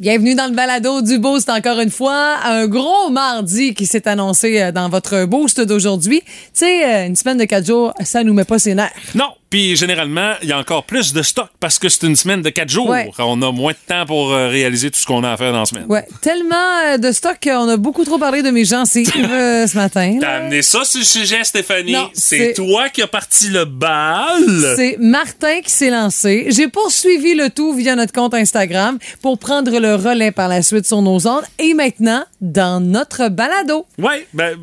Bienvenue dans le balado du Boost encore une fois. Un gros mardi qui s'est annoncé euh, dans votre Boost d'aujourd'hui. Tu sais, euh, une semaine de quatre jours, ça nous met pas ses nerfs. Non, puis généralement, il y a encore plus de stock parce que c'est une semaine de quatre jours. Ouais. On a moins de temps pour euh, réaliser tout ce qu'on a à faire dans la semaine. Ouais, tellement euh, de stock qu'on a beaucoup trop parlé de mes gencives euh, ce matin. T'as amené ça sur le sujet, Stéphanie. C'est toi qui as parti le bal. C'est Martin qui s'est lancé. J'ai poursuivi le tout via notre compte Instagram pour prendre le relais par la suite sur nos ondes. Et maintenant, dans notre balado. Ouais, ben.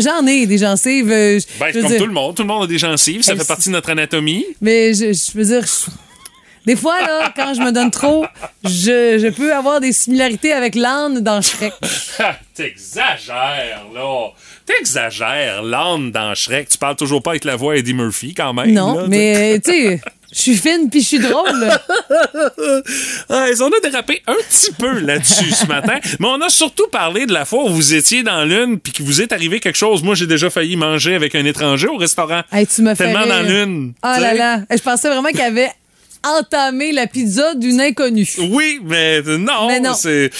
J'en- ai des gencives. euh, Ben, comme dire- tout le monde. Tout le monde a des gencives. Ça fait partie de notre anatomie. Mais je, je veux dire, je- des fois, là, quand je me donne trop, je, je peux avoir des similarités avec l'âne dans Shrek. Ha, T'exagères, là. T'exagères. L'âne dans Shrek. Tu parles toujours pas avec la voix Eddie Murphy, quand même. Non, là. mais tu sais, je suis fine puis je suis drôle. Ah, on a dérapé un petit peu là-dessus ce matin, mais on a surtout parlé de la fois où vous étiez dans l'une puis que vous est arrivé quelque chose. Moi, j'ai déjà failli manger avec un étranger au restaurant. Hey, tu me fais Tellement rire. dans l'une. Ah tu là là, je pensais vraiment qu'il avait entamé la pizza d'une inconnue. Oui, mais non, Mais non. c'est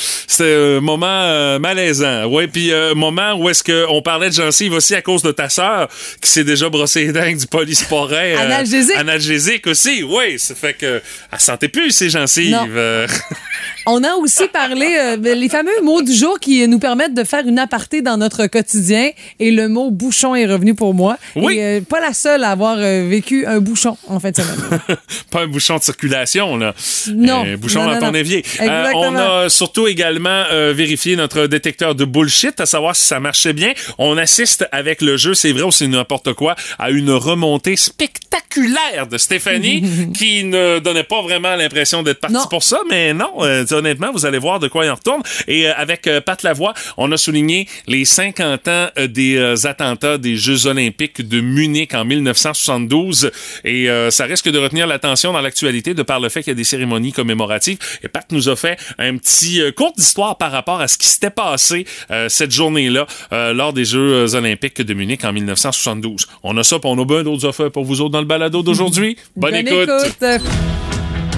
un moment euh, malaisant. Ouais, puis un moment où est-ce que on parlait de gencives aussi à cause de ta sœur qui s'est déjà brossé les dents avec du polysporin euh, Analgésique. analgésique aussi. Oui, ça fait que elle sentait plus ses gencives. Euh. On a aussi parlé euh, les fameux mots du jour qui nous permettent de faire une aparté dans notre quotidien. Et le mot bouchon est revenu pour moi. Oui. Et, euh, pas la seule à avoir euh, vécu un bouchon en fin de semaine. pas un bouchon de circulation, là. Non. Bouchon Non, dans non, ton non. évier. Euh, on a surtout également euh, vérifié notre détecteur de bullshit, à savoir si ça marchait bien. On assiste avec le jeu, c'est vrai ou c'est n'importe quoi, à une remontée spectaculaire de Stéphanie qui ne donnait pas vraiment l'impression d'être partie pour ça, mais non, euh, honnêtement, vous allez voir de quoi il en retourne. Et euh, avec Pat Lavoie, on a souligné les 50 ans des attentats des Jeux olympiques de Munich en 1972. Et ça risque de retenir l'attention dans l'actualité de par le fait qu'il y a des cérémonies commémoratives. Et Pat nous a fait un petit euh, cours d'histoire par rapport à ce qui s'était passé euh, cette journée-là euh, lors des Jeux olympiques de Munich en 1972. On a ça, puis on a bien d'autres affaires pour vous autres dans le balado d'aujourd'hui. Bonne, Bonne écoute.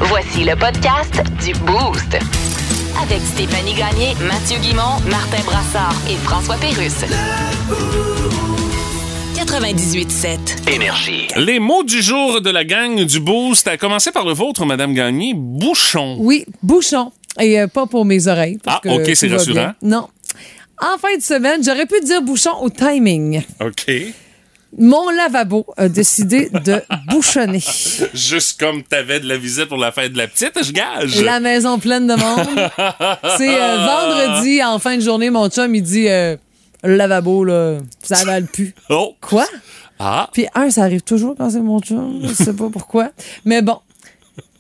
Voici le podcast du Boost. Avec Stéphanie Gagné, Mathieu Guimont, Martin Brassard et François Pérusse. 98.7. Énergie. Les mots du jour de la gang du Boost, à commencer par le vôtre, Madame Gagné, bouchon. Oui, bouchon. Et euh, pas pour mes oreilles. parce Ah, que ok, c'est rassurant. bien. Non. En fin de semaine, j'aurais pu dire bouchon au timing. OK. Mon lavabo a décidé de bouchonner. Juste comme t'avais de la visite pour la fête de la petite, je gage. La maison pleine de monde. C'est euh, vendredi, en fin de journée, mon chum, il dit euh, le lavabo, là, ça avale plus. Oh. Quoi? Ah. Puis un, ça arrive toujours quand c'est mon chum. Je sais pas pourquoi. Mais bon.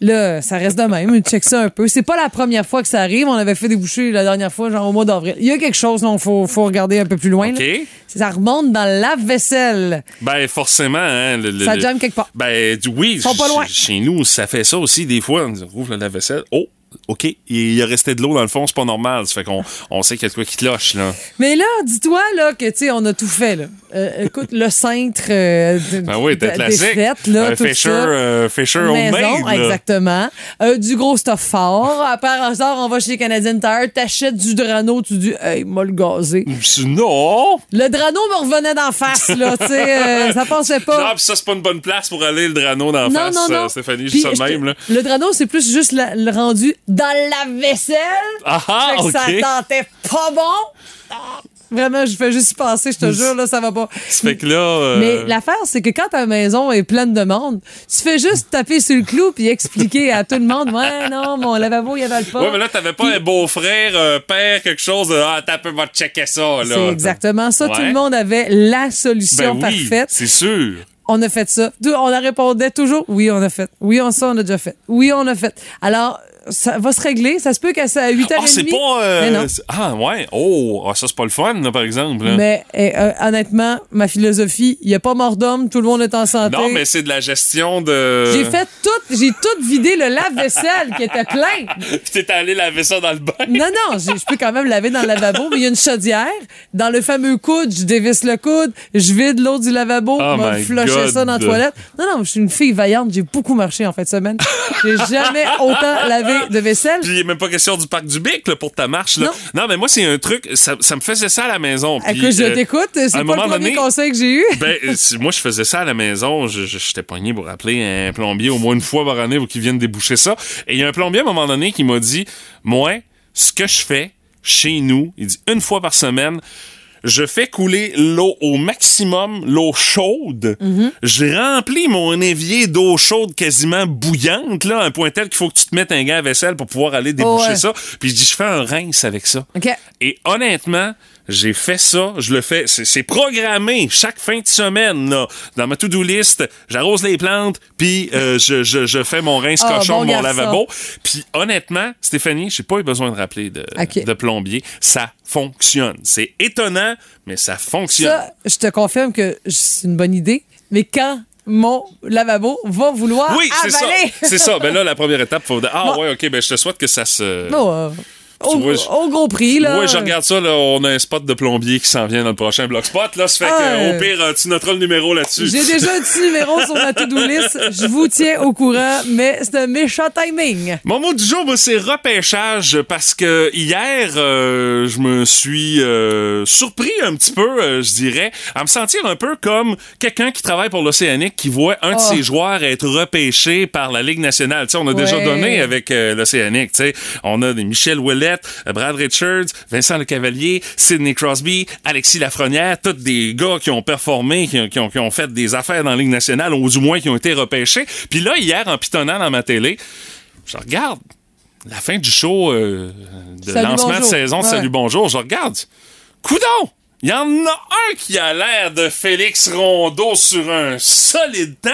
Là, ça reste de même. On check ça un peu. C'est pas la première fois que ça arrive. On avait fait des bouchées la dernière fois, genre au mois d'avril. Il y a quelque chose, il faut, faut regarder un peu plus loin. là. OK. Ça remonte dans le lave-vaisselle. Ben, forcément, hein. le- Ça le- jamme quelque part. Ben, du- oui. Ils sont pas loin. Chez nous, ça fait ça aussi, des fois. On ouvre le lave-vaisselle. Oh. OK, il y a resté de l'eau dans le fond, c'est pas normal. Ça fait qu'on on sait qu'il y a de quoi qui cloche, là. Mais là, dis-toi là, que, tu sais, on a tout fait. Là. Euh, écoute, le cintre euh, de, Ben oui, t'es de- classique. des fêtes, là, tout Fisher, ça. euh, Fisher Maison, homemade, là. exactement. Euh, du gros stuff fort. À part hasard, on va chez Canadian Tire, t'achètes du Drano, tu dis, hey, m'a le gazé. Non! Le Drano me revenait d'en face, là, tu sais, euh, ça passait pas. Non, pis ça, c'est pas une bonne place pour aller le drano d'en face, non, non. euh, Stéphanie, juste ça même, là. Le Drano, c'est plus juste la- le rendu dans la vaisselle. Ah, ah, Fait que OK. ça tentait pas bon. Ah, Vraiment, je fais juste y passer, je te jure, là, ça va pas. Ça fait que là. euh, Mais l'affaire, c'est que quand ta maison est pleine de monde, tu fais juste taper sur le clou puis expliquer à tout le monde, ouais, non, mon lavabo, il avale pas. Ouais, mais là, t'avais pas un beau-frère, un père, quelque chose de. Ah, t'as peu, va checker ça, là. C'est exactement ça. Tout le monde avait la solution Ben oui, parfaite. C'est sûr. On a fait ça. On a répondait toujours, oui, on a fait. Oui, on ça, on a déjà fait. Oui, on a fait. Alors, ça va se régler. Ça se peut qu'à ça- à 8h30. Ah, c'est pas. euh, Ah, ouais. Oh, ah, ça, c'est pas le fun, là, par exemple. là. Mais eh, euh, honnêtement, ma philosophie, il n'y a pas mort d'homme, tout le monde est en santé. Non, mais c'est de la gestion de. J'ai fait tout, j'ai tout vidé le lave-vaisselle qui était plein. Puis t'es allé laver ça dans le bain. Non, non, je peux quand même laver dans le lavabo, mais il y a une chaudière. Dans le fameux coude, je dévisse le coude, je vide l'eau du lavabo, Oh je flusher ça dans la toilette. Non, non, je suis une fille vaillante, j'ai beaucoup marché en fin de semaine. J'ai jamais autant lavé De vaisselle. Puis il n'est même pas question du parc du Bic là, pour ta marche. Là. Non. Non. mais moi, c'est un truc, ça, ça me faisait ça à la maison. Puis, Écoute, je euh, t'écoute. C'est pas un le premier donné- conseil que j'ai eu. ben, euh, moi, je faisais ça à la maison. J'étais pogné pour appeler un plombier au moins une fois par année pour qu'il vienne déboucher ça. Et il y a un plombier à un moment donné qui m'a dit, moi, ce que je fais chez nous, il dit une fois par semaine, je fais couler l'eau au maximum, l'eau chaude. Mhm. Je remplis mon évier d'eau chaude quasiment bouillante, là, à un point tel qu'il faut que tu te mettes un gant à vaisselle pour pouvoir aller déboucher Oh ouais. ça. Puis je dis, je fais un rince avec ça. OK. Et honnêtement, j'ai fait ça, je le fais, c'est programmé chaque fin de semaine, là, dans ma to-do list, j'arrose les plantes, puis euh, je, je, je fais mon rince Ah, cochon bon mon lavabo. Puis honnêtement, Stéphanie, j'ai pas eu besoin de rappeler de, de plombier. Ça fonctionne. C'est étonnant, mais ça fonctionne. Ça, je te confirme que c'est une bonne idée. Mais quand mon lavabo va vouloir oui, c'est ça. C'est ça. Ben là, la première étape, faut... Ah Bon. ouais, OK, ben je te souhaite que ça se... Euh, au, vois, je- au gros prix, là. Oui, je regarde ça, là, on a un spot de plombier qui s'en vient dans le prochain bloc spot, là, ça fait Ah, que, au pire, tu noteras le numéro là-dessus. J'ai déjà un petit numéro sur ma to-do list. Je vous tiens au courant, mais c'est un méchant timing. Mon mot du jour, moi, c'est repêchage parce que hier, euh, je me suis euh, surpris un petit peu, euh, je dirais, à me sentir un peu comme quelqu'un qui travaille pour l'Océanique qui voit un de Oh. ses joueurs être repêché par la Ligue nationale. Tu sais, on a déjà donné avec l'Océanique. Tu sais, on a des Michel Ouellette, Brad Richards, Vincent Lecavalier, Sidney Crosby, Alexis Lafrenière, tous des gars qui ont performé, qui ont, qui ont- qui ont fait des affaires dans la Ligue nationale, ou du moins qui ont été repêchés. Puis là, hier, en pitonnant dans ma télé, je regarde la fin du show euh, de Salut, lancement de saison de Ouais. Salut Bonjour, je regarde. Coudon! Il y en a un qui a l'air de Félix Rondeau sur un solide temps.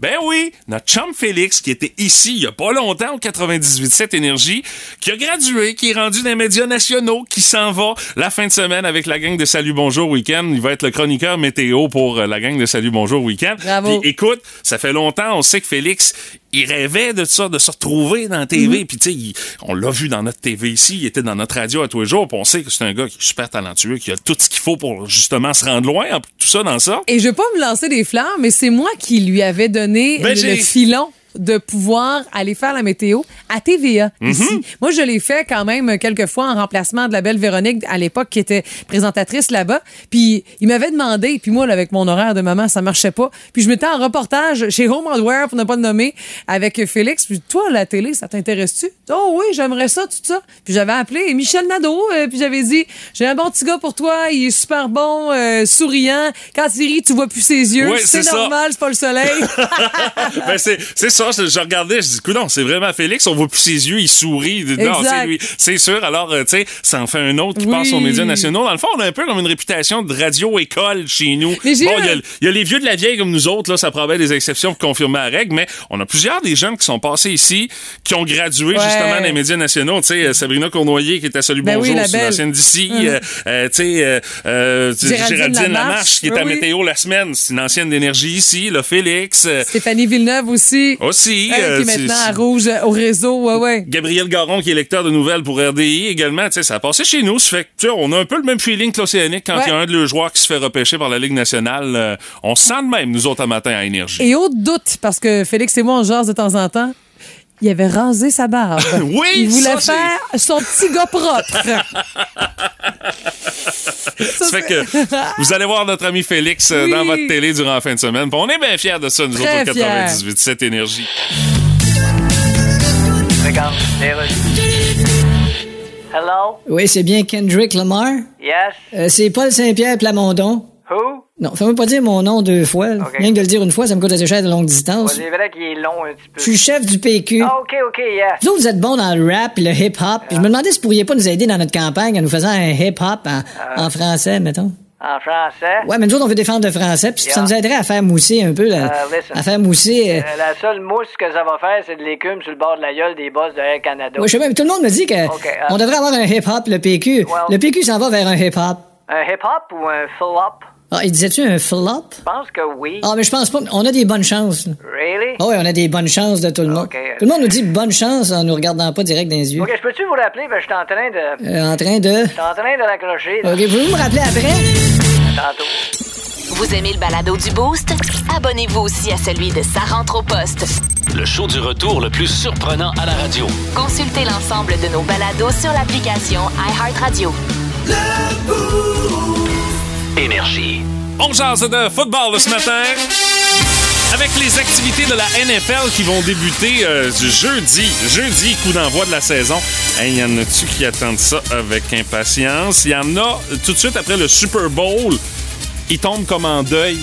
Ben oui, notre chum Félix, qui était ici il y a pas longtemps au 98.7 Énergie, qui a gradué, qui est rendu dans les médias nationaux, qui s'en va la fin de semaine avec la gang de Salut Bonjour Week-end. Il va être le chroniqueur météo pour euh, la gang de Salut Bonjour Week-end. Bravo. Puis écoute, ça fait longtemps, on sait que Félix, il rêvait de ça, de se retrouver dans la TV. Puis tu sais, on l'a vu dans notre TV ici, il était dans notre radio à tous les jours. Puis on sait que c'est un gars qui est super talentueux, qui a tout ce qu'il faut pour justement se rendre loin, en- tout ça dans ça. Et je veux pas me lancer des fleurs, mais c'est moi qui lui avais donné Ben, le filon de pouvoir aller faire la météo à TVA Mhm. ici. Moi, je l'ai fait quand même quelques fois en remplacement de la belle Véronique à l'époque qui était présentatrice là-bas. Puis il m'avait demandé, puis moi là, avec mon horaire de maman, ça marchait pas. Puis je m'étais en reportage chez Home Hardware pour ne pas le nommer avec Félix. Puis toi la télé, ça t'intéresse-tu? Oh oui, j'aimerais ça tout ça. Puis j'avais appelé Michel Nadeau, euh, puis j'avais dit j'ai un bon petit gars pour toi, il est super bon, euh, souriant. Quand il rit, tu vois plus ses yeux. C'est normal, c'est pas le soleil. ben c'est c'est ça, je, je regardais, je dis non, c'est vraiment Félix, on voit plus ses yeux, il sourit, non, c'est lui. C'est sûr. Alors euh, tu sais, ça en fait un autre qui Oui. passe aux médias nationaux. Dans le fond, on a un peu comme une réputation de radio école chez nous. Bon, il y, a- y les vieux de la vieille comme nous autres là, ça promet des exceptions pour confirmer la règle, mais on a plusieurs des jeunes qui sont passés ici qui ont gradué Ouais. justement les médias nationaux, tu sais euh, Sabrina Cournoyer qui était à Salut Ben oui, Bonjour, la c'est une belle. ancienne d'ici, Mhm. euh, euh, tu sais euh, Géraldine Lamarche. Qui est à Oui. Météo la semaine, c'est une ancienne d'énergie ici, là Félix Stéphanie Villeneuve aussi. Aussi euh, qui est c'est- maintenant à Rouge euh, au réseau, ouais, ouais. Gabriel Garon, qui est lecteur de nouvelles pour RDI également, tu sais, ça a passé chez nous. Ça fait que, tu on a un peu le même feeling que l'Océanique quand il Ouais. y a un de leurs joueurs qui se fait repêcher par la Ligue nationale. Euh, on se sent de même, nous autres, à matin à Énergie. Et au doute, parce que Félix et moi, on jase de temps en temps, il avait rasé sa barbe. Oui, Il voulait ça, faire son petit gars propre. Ça, Ça fait que vous allez voir notre ami Félix euh, Oui. dans votre télé durant la fin de semaine. Puis on est bien fiers de ça, nous Très autres, au fiers. 98 cette énergie. Regarde, Hello? Oui, c'est bien Kendrick Lamar. Yes? Euh, c'est Paul Saint-Pierre Plamondon. Who? Non, fais-moi pas dire mon nom deux fois. là. Rien que de le dire une fois, ça me coûte assez cher de longue Ouais, distance. c'est vrai qu'il est long un petit peu. Je suis chef du PQ. Ah, ok, ok, yes. Vous autres, vous êtes bons dans le rap et le hip-hop. Je me demandais si vous pourriez pas nous aider dans notre campagne en nous faisant un hip-hop en, Euh. en français, mettons. En français? Ouais, mais nous autres, on veut défendre le français, puis ça Yeah. nous aiderait à faire mousser un peu, là, Euh, à faire mousser... euh, Euh, la seule mousse que ça va faire, c'est de l'écume sur le bord de la gueule des boss de Air Canada. je sais même, tout le monde me dit que on devrait avoir un hip-hop, le PQ. Well- Le PQ s'en va vers un hip-hop. Un hip-hop ou un flop? Ah, il disait-tu un flop? Je pense que oui. Ah, mais je pense pas. On a des bonnes chances. là. Really? Ah oui, on a des bonnes chances de tout le monde. Ok, euh, Tout le monde nous dit bonne chance en nous regardant pas direct dans les yeux. Ok, je peux-tu vous rappeler? Ben, je suis en train de. Je Euh, en train de... suis en train de raccrocher, là. Ok, pouvez-vous me rappeler après? Tantôt. Vous aimez le balado du Boost? Abonnez-vous aussi à celui de Sa rentre au poste. le show du retour le plus surprenant à la radio. Consultez l'ensemble de nos balados sur l'application iHeartRadio. Énergie. On jase de football ce matin. Avec les activités de la NFL qui vont débuter euh, du jeudi. Jeudi, coup d'envoi de la saison. Il y en a-tu qui attendent ça avec impatience? Il y en a tout de suite après le Super Bowl. Ils tombent comme en deuil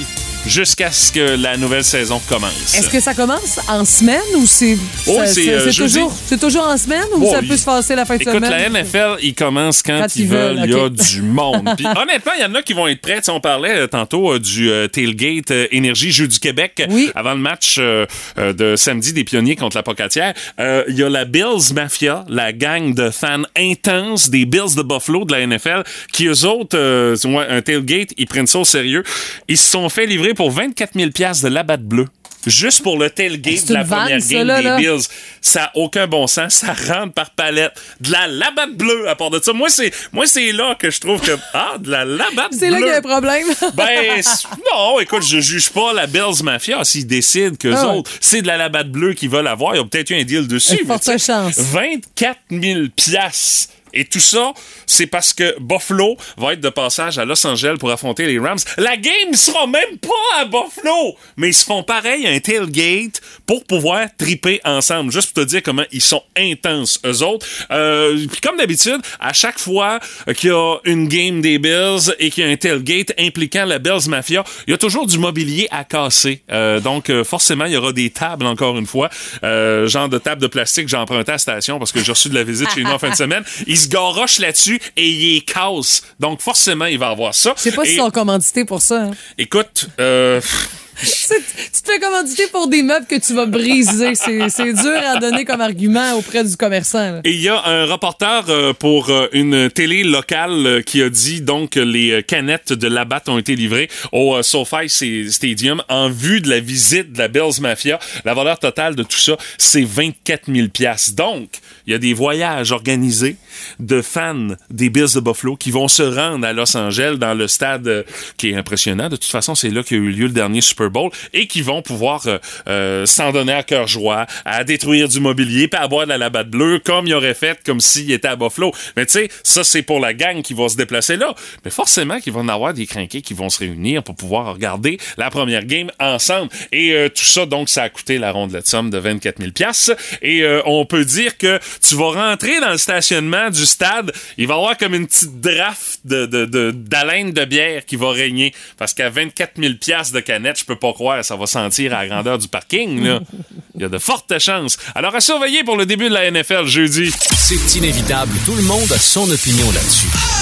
jusqu'à ce que la nouvelle saison commence. Est-ce que ça commence en semaine ou c'est Oh, c'est, euh, toujours, c'est toujours en semaine ou ça il- peut se passer la fin de Écoute, semaine? la NFL, ils commencent quand, Quand ils ils veulent. Il y a du monde. Puis, honnêtement, il y en a qui vont être prêts. Tu sais, on parlait euh, tantôt euh, du euh, tailgate Énergie Jeux du Québec Oui. avant le match de samedi des pionniers contre la Pocatière. Il y a la Bills Mafia, la gang de fans intenses des Bills de Buffalo de la NFL, qui eux autres, un tailgate, ils prennent ça au sérieux. Ils se sont fait livrer pour 24 000 de l'abat bleu. Juste pour le tailgate de la vanne, première ça, game là, des là. Bills. Ça a aucun bon sens. Ça rentre par palette. De la labatte bleue à part de ça. Moi, c'est, moi, c'est là que je trouve que, ah, de la labatte bleue. C'est là qu'il y a un problème. Ben, non, écoute, je juge pas la Bills Mafia s'ils décident que Ah ouais. autres, c'est de la labatte bleue qu'ils veulent avoir. Ils ont peut-être eu un deal dessus. Forte chance. 24 000 piastres. Et tout ça, c'est parce que Buffalo va être de passage à Los Angeles pour affronter les Rams. La game sera même pas à Buffalo, mais ils se font pareil un tailgate pour pouvoir triper ensemble. Juste pour te dire comment ils sont intenses, eux autres. Euh, puis comme d'habitude, à chaque fois qu'il y a une game des Bills et qu'il y a un tailgate impliquant la Bills Mafia, il y a toujours du mobilier à casser. Euh, donc, euh, forcément, il y aura des tables, encore une fois. Euh, genre de table de plastique que j'ai emprunté à la station parce que j'ai reçu de la visite chez nous en fin de semaine. Ils se garochent là-dessus et ils les cassent. Donc, forcément, il va avoir ça. Je sais pas Et, s'ils sont commandités pour ça. hein. Écoute, euh, tu te fais commanditer pour des meubles que tu vas briser. C'est dur à donner comme argument auprès du commerçant. Et il y a un reporter euh, pour euh, une télé locale euh, qui a dit donc que les canettes de Labatt ont été livrées au SoFi Stadium en vue de la visite de la Bills Mafia. La valeur totale de tout ça, c'est 24 000 piastres. Donc, il y a des voyages organisés de fans des Bills de Buffalo qui vont se rendre à Los Angeles dans le stade qui est impressionnant. De toute façon, c'est là qu'a eu lieu le dernier Super Et qui vont pouvoir euh, euh, s'en donner à cœur joie, à détruire du mobilier, puis à boire de la labatte bleue comme il aurait fait comme s'il était à Buffalo. Mais tu sais, ça c'est pour la gang qui va se déplacer là. Mais forcément qu'il va en avoir des crinqués qui vont se réunir pour pouvoir regarder la première game ensemble. Et euh, tout ça, donc, ça a coûté la rondelette somme de 24 000 piastres. Et on peut dire que tu vas rentrer dans le stationnement du stade, il va y avoir comme une petite draft de, de, de- de bière qui va régner. Parce qu'à 24 000 piastres de canette, je peux pas croire, ça va sentir à la grandeur du parking. Il y a de fortes chances. Alors, à surveiller pour le début de la NFL jeudi. C'est inévitable. Tout le monde a son opinion là-dessus.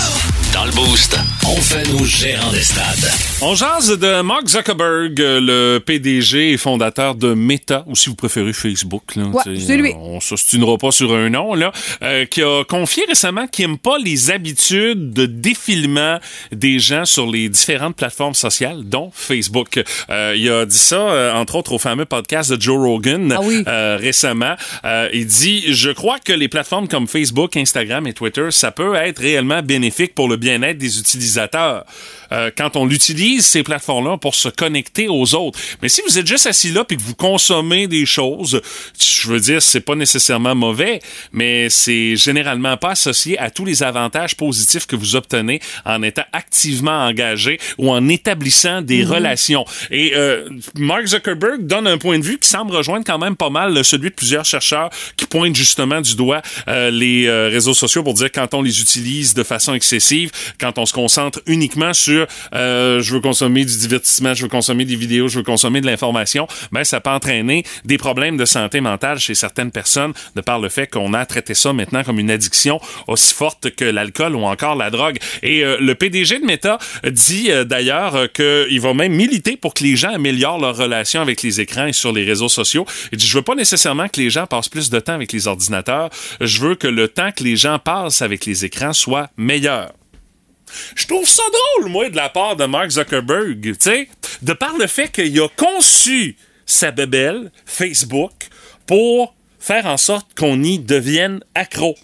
Dans le Boost, on fait nos gérants des stades. On jase de Mark Zuckerberg, euh, le PDG et fondateur de Meta, ou si vous préférez Facebook. Là, Ouais, c'est lui. euh, On s'ostinera pas sur un nom, là, euh, qui a confié récemment qu'il n'aime pas les habitudes de défilement des gens sur les différentes plateformes sociales, dont Facebook. Euh, il a dit ça, euh, entre autres, au fameux podcast de Joe Rogan Ah oui. euh, récemment. Euh, il dit, je crois que les plateformes comme Facebook, Instagram et Twitter, ça peut être réellement bénéfique pour le bien-être des utilisateurs. Euh, quand on utilise ces plateformes-là pour se connecter aux autres. Mais si vous êtes juste assis là puis que vous consommez des choses, je veux dire, c'est pas nécessairement mauvais, mais c'est généralement pas associé à tous les avantages positifs que vous obtenez en étant activement engagé ou en établissant des relations. Et euh, Mark Zuckerberg donne un point de vue qui semble rejoindre quand même pas mal celui de plusieurs chercheurs qui pointent justement du doigt euh, les euh, réseaux sociaux pour dire quand on les utilise de façon excessive, quand on se concentre uniquement sur euh, je veux consommer du divertissement, je veux consommer des vidéos, je veux consommer de l'information, ben ça peut entraîner des problèmes de santé mentale chez certaines personnes de par le fait qu'on a traité ça maintenant comme une addiction aussi forte que l'alcool ou encore la drogue. Et euh, le PDG de Meta dit euh, d'ailleurs qu'il va même militer pour que les gens améliorent leur relation avec les écrans et sur les réseaux sociaux. Il dit je veux pas nécessairement que les gens passent plus de temps avec les ordinateurs, je veux que le temps que les gens passent avec les écrans soit meilleur. Je trouve ça drôle, moi, de la part de Mark Zuckerberg, tu sais, de par le fait qu'il a conçu sa bébelle, Facebook, pour faire en sorte qu'on y devienne accro.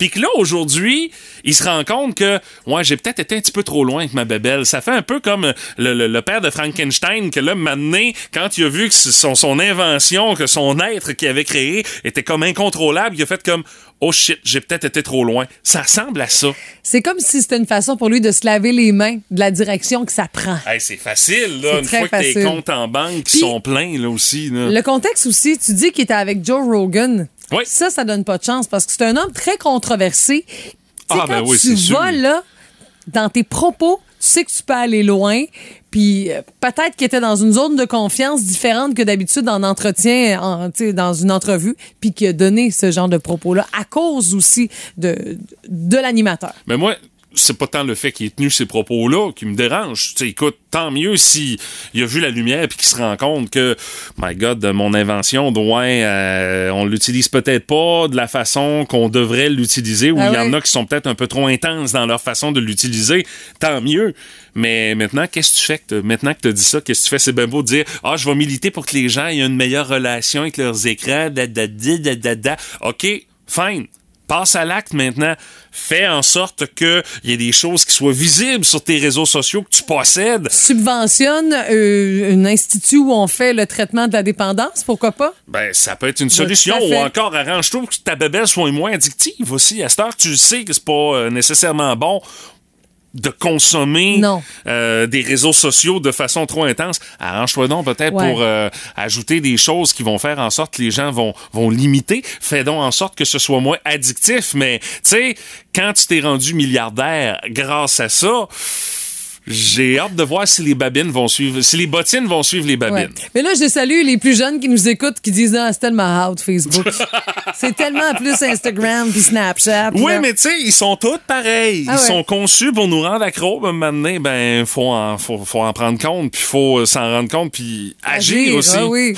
Puis que là, aujourd'hui, il se rend compte que, ouais, j'ai peut-être été un petit peu trop loin avec ma bébelle. Ça fait un peu comme le, père de Frankenstein, que là, maintenant, quand il a vu que son, son invention, que son être qu'il avait créé était comme incontrôlable, il a fait comme, oh shit, j'ai peut-être été trop loin. Ça ressemble à ça. C'est comme si c'était une façon pour lui de se laver les mains de la direction que ça prend. Hey, c'est facile, là, une très fois que tes facile. comptes en banque sont pleins, là aussi. Là. Le contexte aussi, tu dis qu'il était avec Joe Rogan. Oui. Ça, ça donne pas de chance parce que c'est un homme très controversé. Ah, quand ben oui, tu sûr. vas là, dans tes propos, tu sais que tu peux aller loin. Puis euh, peut-être qu'il était dans une zone de confiance différente que d'habitude en entretien, en, dans une entrevue, puis qu'il a donné ce genre de propos-là à cause aussi de, de l'animateur. Mais moi, c'est pas tant le fait qu'il ait tenu ces propos-là qui me dérange. Tu sais, écoute, tant mieux s'il a vu la lumière puis qu'il se rend compte que, my God, mon invention, ouais, euh, on l'utilise peut-être pas de la façon qu'on devrait l'utiliser, ou il Ah y en a qui sont peut-être un peu trop intenses dans leur façon de l'utiliser. Tant mieux. Mais maintenant, qu'est-ce que tu fais? Que maintenant que tu as dit ça, qu'est-ce que tu fais? C'est bien beau de dire, ah, je vais militer pour que les gens aient une meilleure relation avec leurs écrans, da, da, da, da, da, da. OK, fine. Passe à l'acte maintenant. Fais en sorte qu'il y ait des choses qui soient visibles sur tes réseaux sociaux que tu possèdes. Subventionne euh, un institut où on fait le traitement de la dépendance, pourquoi pas? Ben, ça peut être une tout solution. Ou encore, arrange-toi que ta bébelle soit moins addictive aussi. À cette heure, tu le sais que c'est pas euh, nécessairement bon de consommer euh, des réseaux sociaux de façon trop intense. Arrange-toi donc peut-être Ouais. pour euh, ajouter des choses qui vont faire en sorte que les gens vont, vont limiter. Fais donc en sorte que ce soit moins addictif. Mais, tu sais, quand tu t'es rendu milliardaire grâce à ça, j'ai hâte de voir si les babines vont suivre, si les bottines vont suivre les babines. Ouais. Mais là, je salue les plus jeunes qui nous écoutent qui disent Ah, c'est tellement out Facebook. c'est tellement plus Instagram puis Snapchat. Oui, là. mais tu sais, ils sont tous pareils. Ah ils ouais. sont conçus pour nous rendre accro. Ben, maintenant, ben, faut en, faut, faut en prendre compte, puis faut s'en rendre compte, puis agir, aussi. Ah oui.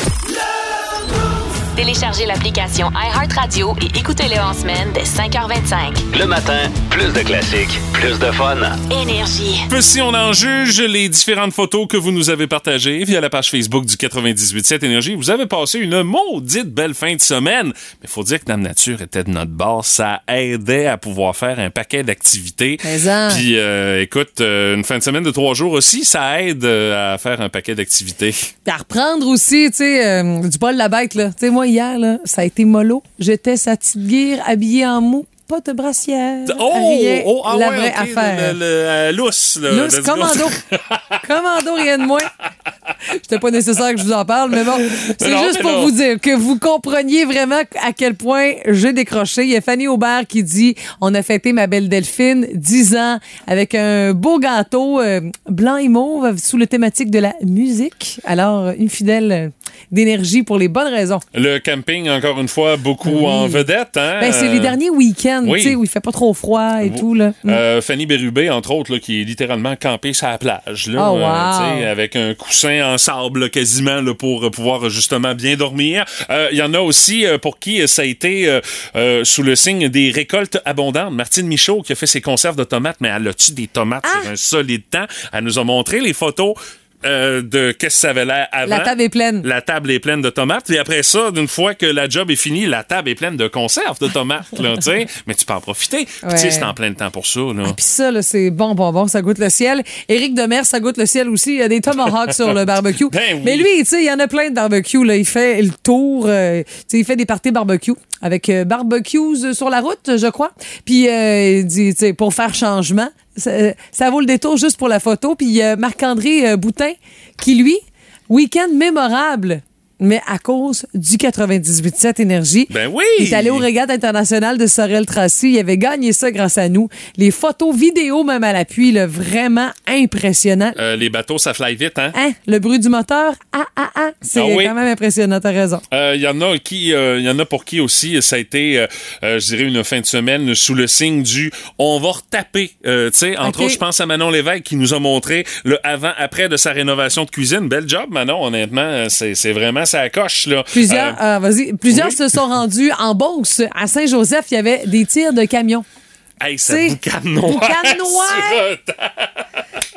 Téléchargez l'application iHeartRadio et écoutez-le en semaine dès 5h25. Le matin, plus de classiques, plus de fun. Énergie. Peu si on en juge les différentes photos que vous nous avez partagées via la page Facebook du 98.7 Énergie, vous avez passé une maudite belle fin de semaine. Mais faut dire que Dame Nature était de notre bord. Ça aidait à pouvoir faire un paquet d'activités. Puis, euh, écoute, euh, une fin de semaine de trois jours aussi, ça aide euh, à faire un paquet d'activités. À reprendre aussi, tu sais, euh, du Paul la bête, là. Tu sais, moi, hier, ça a été mollo. J'étais sa petite guire habillée en mou, pas de brassière. rien, oh, ah la ouais, vraie ok, affaire. Le, le, euh, lousse. le- Lousse, commando. commando, rien de moins. C'était pas nécessaire que je vous en parle, mais bon, c'est juste pour non. vous dire que vous compreniez vraiment à quel point j'ai décroché. Il y a Fanny Aubert qui dit On a fêté ma belle Delphine, 10 ans, avec un beau gâteau euh, blanc et mauve sous le thématique de la musique. Alors, une fidèle d'énergie pour les bonnes raisons. Le camping, encore une fois, beaucoup en vedette. Hein? Ben, c'est les Euh, derniers week-ends, oui. tu sais, où il fait pas trop froid et tout, là. Euh, Fanny Bérubé, entre autres, là, qui est littéralement campée sur la plage. Là, Oh, wow. euh, avec un coussin en sable là, quasiment là, pour euh, pouvoir justement bien dormir. Euh, Il y en a aussi euh, pour qui ça a été euh, euh, sous le signe des récoltes abondantes. Martine Michaud qui a fait ses conserves de tomates, mais elle a-tu des tomates Ah! sur un solide temps? Elle nous a montré les photos. Euh, de qu'est-ce que ça avait l'air avant? La table est pleine. La table est pleine de tomates. Et après ça, d'une fois que la job est finie, la table est pleine de conserves de tomates. là. Mais tu peux en profiter. Puis, Tu sais, Ouais. c'est en plein temps pour ça. Là. Puis ça, là, c'est bon, bon, bon, ça goûte le ciel. Éric Demers, ça goûte le ciel aussi. Il y a des tomahawks sur le barbecue. Ben oui. Mais lui, tu sais, il y en a plein de barbecues. Là. Il fait le tour. euh, il fait des parties barbecue avec euh, barbecues sur la route, je crois. Puis euh, pour faire changement, ça, ça vaut le détour juste pour la photo. Puis Marc-André euh, Boutin qui, lui, week-end mémorable. Mais à cause du 98.7 Énergie. Ben oui! Il est allé au régate international de Sorel-Tracy. Il avait gagné ça grâce à nous. Les photos vidéo même à l'appui, là, vraiment impressionnant. Euh, les bateaux, ça fly vite, hein? Hein? Le bruit du moteur, ah, ah, ah, c'est Ah oui. quand même impressionnant, t'as raison. Il y en a qui, euh, y en a pour qui aussi ça a été, euh, euh, je dirais une fin de semaine sous le signe du on va retaper. Euh, tu sais, entre autres, je pense à Manon Lévesque qui nous a montré le avant-après de sa rénovation de cuisine. Bel job, Manon. Honnêtement, c'est vraiment ça coche là. Plusieurs, Euh, euh, vas-y, plusieurs oui. se sont rendus en Beauce. À Saint-Joseph, il y avait des tirs de camions. hey, ça c'est- boucane noir. boucane noire.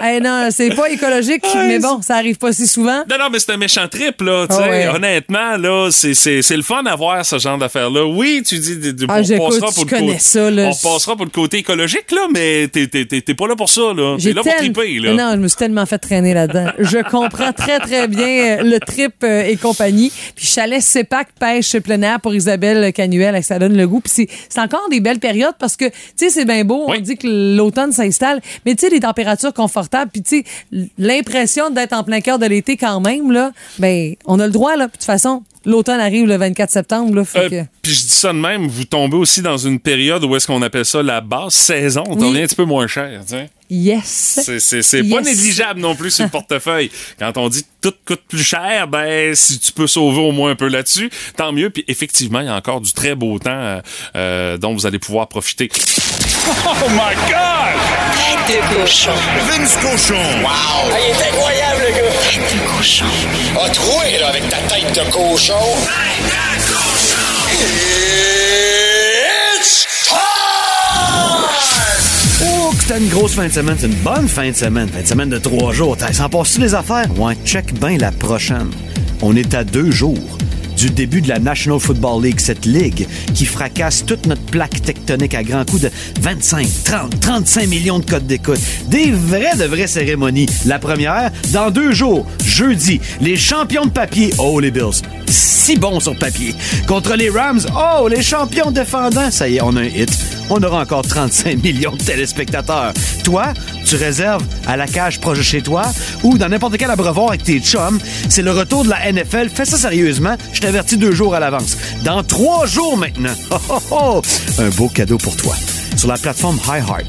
Eh non, c'est pas écologique, mais bon, ça arrive pas si souvent. Non, non, mais c'est un méchant trip, là. tu sais. ouais. Honnêtement, là, c'est, c'est, c'est le fun à voir ce genre d'affaires-là. Oui, tu dis, de- de- Ah, on passera pour le connais côté- ça, là. On passera pour le côté écologique, là, mais t'es, t'es, t'es, t'es pas là pour ça, là. T'es là pour triper, là. Non, je me suis tellement fait traîner là-dedans. Je comprends très, très bien euh, le trip euh, et compagnie. Puis chalet CEPAC, pêche plein air pour Isabelle Canuel, ça donne le goût. Puis c'est- c'est encore des belles périodes parce que, tu sais, c'est bien beau. Oui. On dit que l'automne s'installe. Mais tu sais, les températures confortables. Puis tu sais, l'impression d'être en plein cœur de l'été quand même, là, ben, on a le droit, là. De toute façon, l'automne arrive le 24 septembre, là. Fait Euh, que... Puis je dis ça de même, vous tombez aussi dans une période où est-ce qu'on appelle ça la basse saison. On Oui. revient un petit peu moins cher, tu sais. Yes. C'est, pas négligeable non plus sur le portefeuille. Quand on dit que tout coûte plus cher, ben si tu peux sauver au moins un peu là-dessus, tant mieux. Puis effectivement, il y a encore du très beau temps euh, euh, dont vous allez pouvoir profiter. Oh my God! Tête de cochon. Vince Cochon! Wow! Ah, il est incroyable, Tête de cochon. A troué, là, avec ta tête de cochon. Tête de cochon! It's time! Oh, que c'était une grosse fin de semaine. C'est une bonne fin de semaine. Fin de semaine de trois jours. T'as s'en passe les affaires? Ouais, check bien la prochaine. On est à deux jours du début de la National Football League, cette ligue qui fracasse toute notre plaque tectonique à grands coups de 25, 30, 35 millions de codes d'écoute. Des vraies de vraies cérémonies. La première, dans deux jours, jeudi, les champions de papier, oh les Bills, si bons sur papier, contre les Rams, oh les champions défendants, ça y est, on a un hit. On aura encore 35 millions de téléspectateurs. Toi, tu réserves à la cage proche de chez toi ou dans n'importe quel abreuvoir avec tes chums. C'est le retour de la NFL. Fais ça sérieusement. Je t'avertis deux jours à l'avance. Dans trois jours maintenant. Oh, oh, oh. Un beau cadeau pour toi. Sur la plateforme iHeart.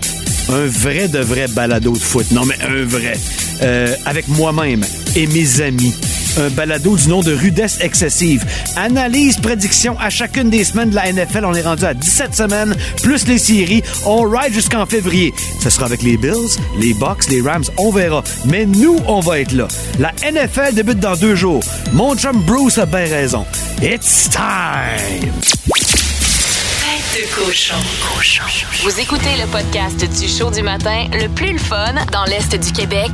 Un vrai de vrai balado de foot. Non, mais un vrai. Euh, avec moi-même et mes amis. Un balado du nom de Rudesse Excessive. Analyse, prédiction à chacune des semaines de la NFL. On est rendu à 17 semaines, plus les séries. On ride jusqu'en février. Ce sera avec les Bills, les Bucks, les Rams. On verra. Mais nous, on va être là. La NFL débute dans deux jours. Mon Bruce a bien raison. It's time! Tête de cochon. Vous écoutez le podcast du show du matin le plus le fun dans l'Est du Québec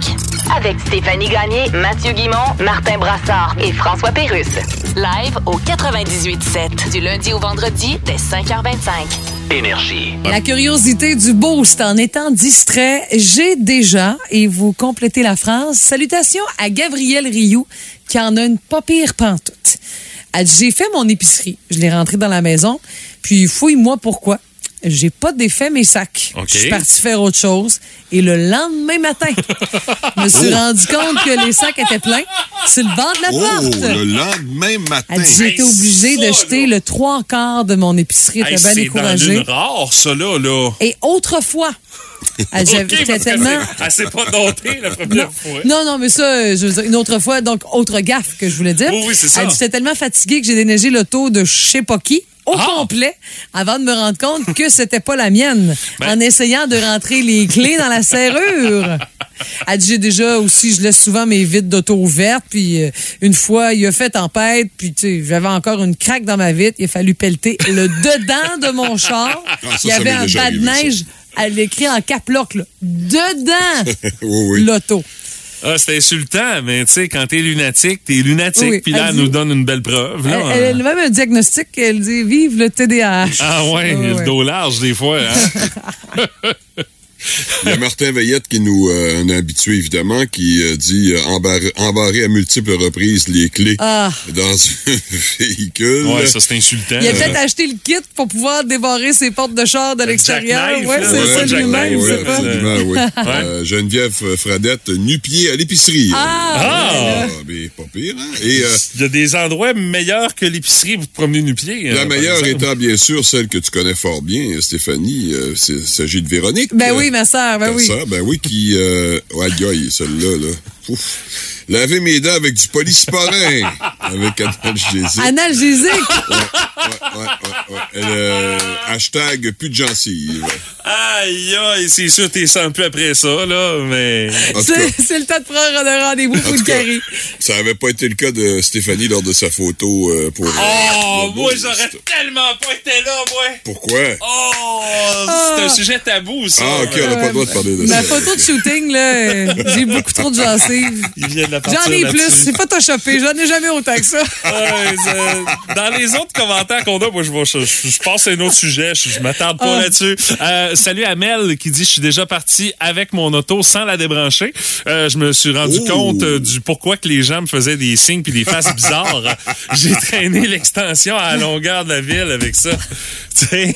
avec Stéphanie Gagné, Mathieu Guimont, Martin Brassard et François Pérusse. Live au 98.7 du lundi au vendredi dès 5h25. Énergie. La curiosité du boost en étant distrait, j'ai déjà, et vous complétez la phrase, salutations à Gabrielle Rioux qui en a une pas pire pantoute. Elle dit, J'ai fait mon épicerie. Je l'ai rentrée dans la maison, puis fouille-moi pourquoi. J'ai pas défait mes sacs. Je suis partie faire autre chose. Et le lendemain matin, je me suis rendu compte que les sacs étaient pleins sur le bord de la Oh, porte. le lendemain matin. J'ai été obligée ça, de jeter là. le trois quarts de mon épicerie. Hey, était bien c'est dans découragée. une rare, ça, là. là. Et autrefois, elle, j'avais- OK, j'étais parce que tellement... c'est- Elle s'est pas domptée la première fois. Non, non, mais ça, euh, je veux dire, une autre fois, donc autre gaffe que je voulais dire. Oui, oui, c'est ça. Elle j'étais tellement fatiguée que j'ai déneigé l'auto de je sais pas qui au Ah! complet avant de me rendre compte que c'était pas la mienne Ben- en essayant de rentrer les clés dans la serrure. Elle dit, j'ai déjà aussi, je laisse souvent mes vitres d'auto ouvertes, puis euh, une fois, il a fait tempête, puis tu sais, j'avais encore une craque dans ma vitre, il a fallu pelleter le dedans de mon char. Ah, ça, il y avait un bas de ça. neige, elle l'écrit en cap là, dedans Oui, oui. l'auto. Ah, c'est insultant, mais tu sais, quand t'es lunatique, t'es lunatique. Oui, Puis là, elle dit- nous donne une belle preuve. Là. Elle, elle a même un diagnostic, elle dit vive le TDAH. Ah ouais, Ouais, le dos large des fois. Hein? Il y a Martin Veillette qui nous, euh, un habitué évidemment, qui euh, dit euh, embarrer, à multiples reprises les clés Ah. dans un véhicule. ouais, ça c'est insultant. Il a peut-être acheté le kit pour pouvoir débarrer ses portes de char de l'extérieur. Ouais, c'est ouais, ça lui-même, ouais, c'est ouais, pas. absolument, oui. Euh, Geneviève Fradette, nu-pied à l'épicerie. Ah! Ah! mais pas pire, hein? Et euh, Il y a des endroits meilleurs que l'épicerie pour te promener nu-pied. la hein, par meilleure étant bien sûr celle que tu connais fort bien, Stéphanie. euh, c'est- Il s'agit de Véronique. Ben oui, ma sœur, ben oui. sœur, ben oui, qui... Euh, aïe, celle-là, là. Ouf. Laver mes dents avec du polysporin. avec analgésique. Analgésique. Ouais, ouais, ouais, ouais, ouais. Euh, hashtag plus de gencives. Aïe, aïe, c'est sûr que t'es sans plus après ça, là, mais... C'est le temps de prendre un rendez-vous pour le carré. ça avait pas été le cas de Stéphanie lors de sa photo euh, pour. euh, Oh, moi, j'aurais tellement pas été là, moi! Pourquoi? Oh, c'est un sujet tabou, ça. Ah, ok, on n'a pas le droit de parler de Ma ça. photo de shooting, là, j'ai beaucoup trop de gencives. Il vient de la J'en ai plus. C'est photoshopé. J'en ai jamais autant que ça. Ouais, ça- dans les autres commentaires qu'on a, moi, je, je, je- passe à un autre sujet. Je, je m'attarde pas Ah. là-dessus. Euh, salut à Mel qui dit Je suis déjà parti avec mon auto sans la débrancher. Euh, je me suis rendu compte euh, du pourquoi que les gens me faisaient des signes puis des faces bizarres. J'ai traîné l'extension à la longueur de la ville avec ça. Tu sais.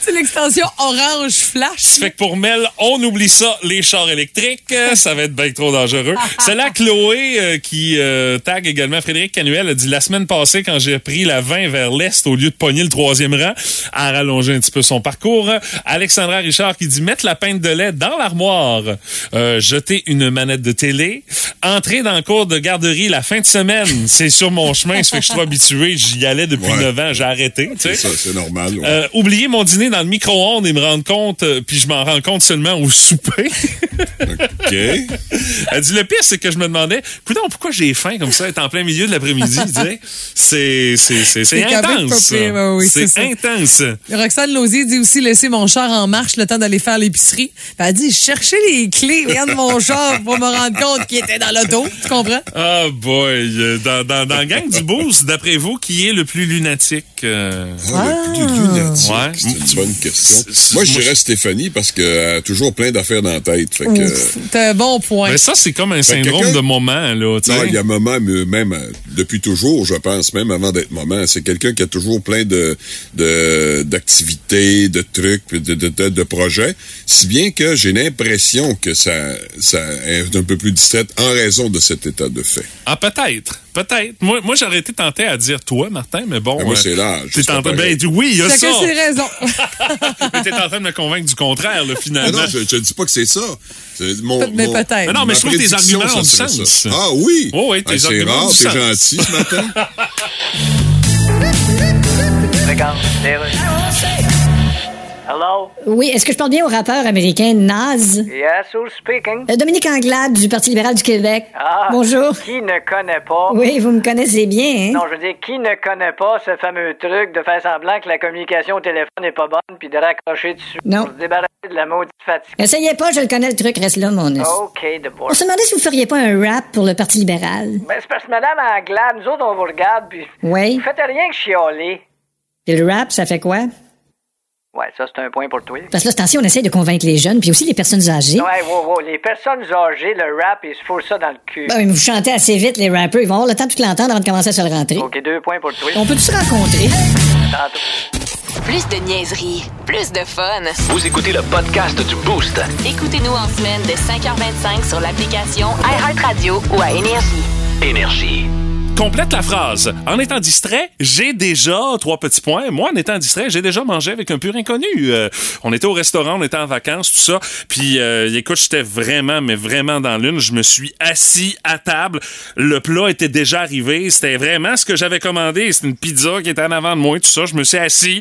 C'est l'extension orange flash. Fait que pour Mel, on oublie ça, les chars électriques, ça va être bien trop dangereux. C'est là Euh, qui euh, tag également Frédéric Canuel a dit la semaine passée quand j'ai pris la 20 vers l'est au lieu de pogner le troisième rang, à rallonger un petit peu son parcours. Alexandra Richard qui dit mettre la pinte de lait dans l'armoire, euh, jeter une manette de télé, entrer dans le cours de garderie la fin de semaine, c'est sur mon chemin, ça fait que je suis trop habitué, j'y allais depuis Ouais. 9 ans, j'ai arrêté. C'est ça, c'est normal. ouais. Euh, oublier mon dîner dans le micro-ondes et me rendre compte, puis je m'en rends compte seulement au souper. OK. Elle dit, le pire, c'est que je me demandais, pourquoi j'ai faim comme ça, être en plein milieu de l'après-midi, tu sais? C'est, c'est, intense. oui, c'est intense. Roxane Lausier dit aussi laisser mon char en marche le temps d'aller faire l'épicerie. Puis Elle dit chercher les clés regarde mon char pour me rendre compte qu'il était dans l'auto. Tu comprends? Ah boy, euh, dans, dans, dans la gang du boost, d'après vous, qui est le plus lunatique? euh? Ah, le plus lunatique, Ouais. c'est une bonne question. Moi, je dirais Stéphanie parce qu'elle a toujours plein d'affaires dans la tête. Fait que, Ouf, un bon point. Mais ça, c'est comme un syndrome de moment, là, tu Non, sais. il y a un moment, même euh, depuis toujours, je pense, même avant d'être moment, c'est quelqu'un qui a toujours plein de d'activités, de, trucs, de, de, de, de projets, si bien que j'ai l'impression que ça, ça est un peu plus distraite en raison de cet état de fait. Ah, peut-être. Peut-être. Moi, moi j'aurais été tenté à dire toi, Martin, mais bon. Mais moi, euh, c'est l'âge, T'es c'est tenté. Ben, oui, il y a Chacun ça. ses raisons. Mais t'es en train de me convaincre du contraire, là, Ah finalement. non, je, je dis pas que c'est ça. C'est mon, Mais mon- peut-être. Mais non, mais ma je trouve que tes arguments ont du sens. ça. Ah oui? Oh oui, tes Ah, c'est arguments ont rare, du t'es sens. gentil ce matin. Regarde. Hello? Oui, est-ce que je parle bien au rappeur américain Nas? Yes, who's speaking? Euh, Dominique Anglade du Parti libéral du Québec. Ah, Bonjour. Qui ne connaît pas? Oui, vous me connaissez bien, hein? Non, je veux dire, qui ne connaît pas ce fameux truc de faire semblant que la communication au téléphone n'est pas bonne puis de raccrocher dessus Non. pour se débarrasser de la maudite fatigue? Essayez pas, je le connais le truc, reste là, mon os. OK, de On se demandait si vous feriez pas un rap pour le Parti libéral. Ben, c'est parce que Madame Anglade, nous autres, on vous regarde, puis Oui. vous faites rien que chialer. Et le rap, ça fait quoi? Ouais, ça, c'est un point pour toi. Parce que là, attention, on essaie de convaincre les jeunes, puis aussi les personnes âgées. Ouais, wow, wow, les personnes âgées, le rap, ils se foutent ça dans le cul. Ben, mais vous chantez assez vite, les rappers. Ils vont avoir le temps de tout l'entendre avant de commencer à se le rentrer. OK, deux points pour toi. On peut tous se rencontrer? Tantôt. Plus de niaiserie, plus de fun. Vous écoutez le podcast du Boost. Écoutez-nous en semaine de 5h25 sur l'application iHeartRadio ou à Énergie. Énergie. Complète la phrase. En étant distrait, j'ai déjà trois petits points. Moi, en étant distrait, j'ai déjà mangé avec un pur inconnu. Euh, on était au restaurant, on était en vacances, tout ça. Puis, euh, écoute, j'étais vraiment, mais vraiment dans l'une. Je me suis assis à table. Le plat était déjà arrivé. C'était vraiment ce que j'avais commandé. C'était une pizza qui était en avant de moi, tout ça. Je me suis assis.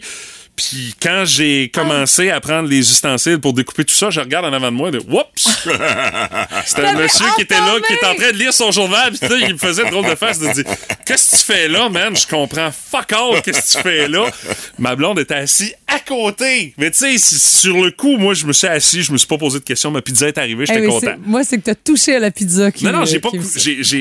Puis quand j'ai commencé à prendre les ustensiles pour découper tout ça, je regarde en avant de moi de Oups! C'était un monsieur qui était là, qui était en train de lire son journal, puis tu sais, il me faisait drôle de face de dire Qu'est-ce que tu fais là, man? Je comprends fuck all, qu'est-ce que tu fais là? Ma blonde était assise à côté. Mais tu sais, sur le coup, moi, je me suis assis, je me suis pas posé de questions, ma pizza est arrivée, j'étais Eh content. Moi, c'est que t'as touché à la pizza qui Non, non, j'ai euh, pas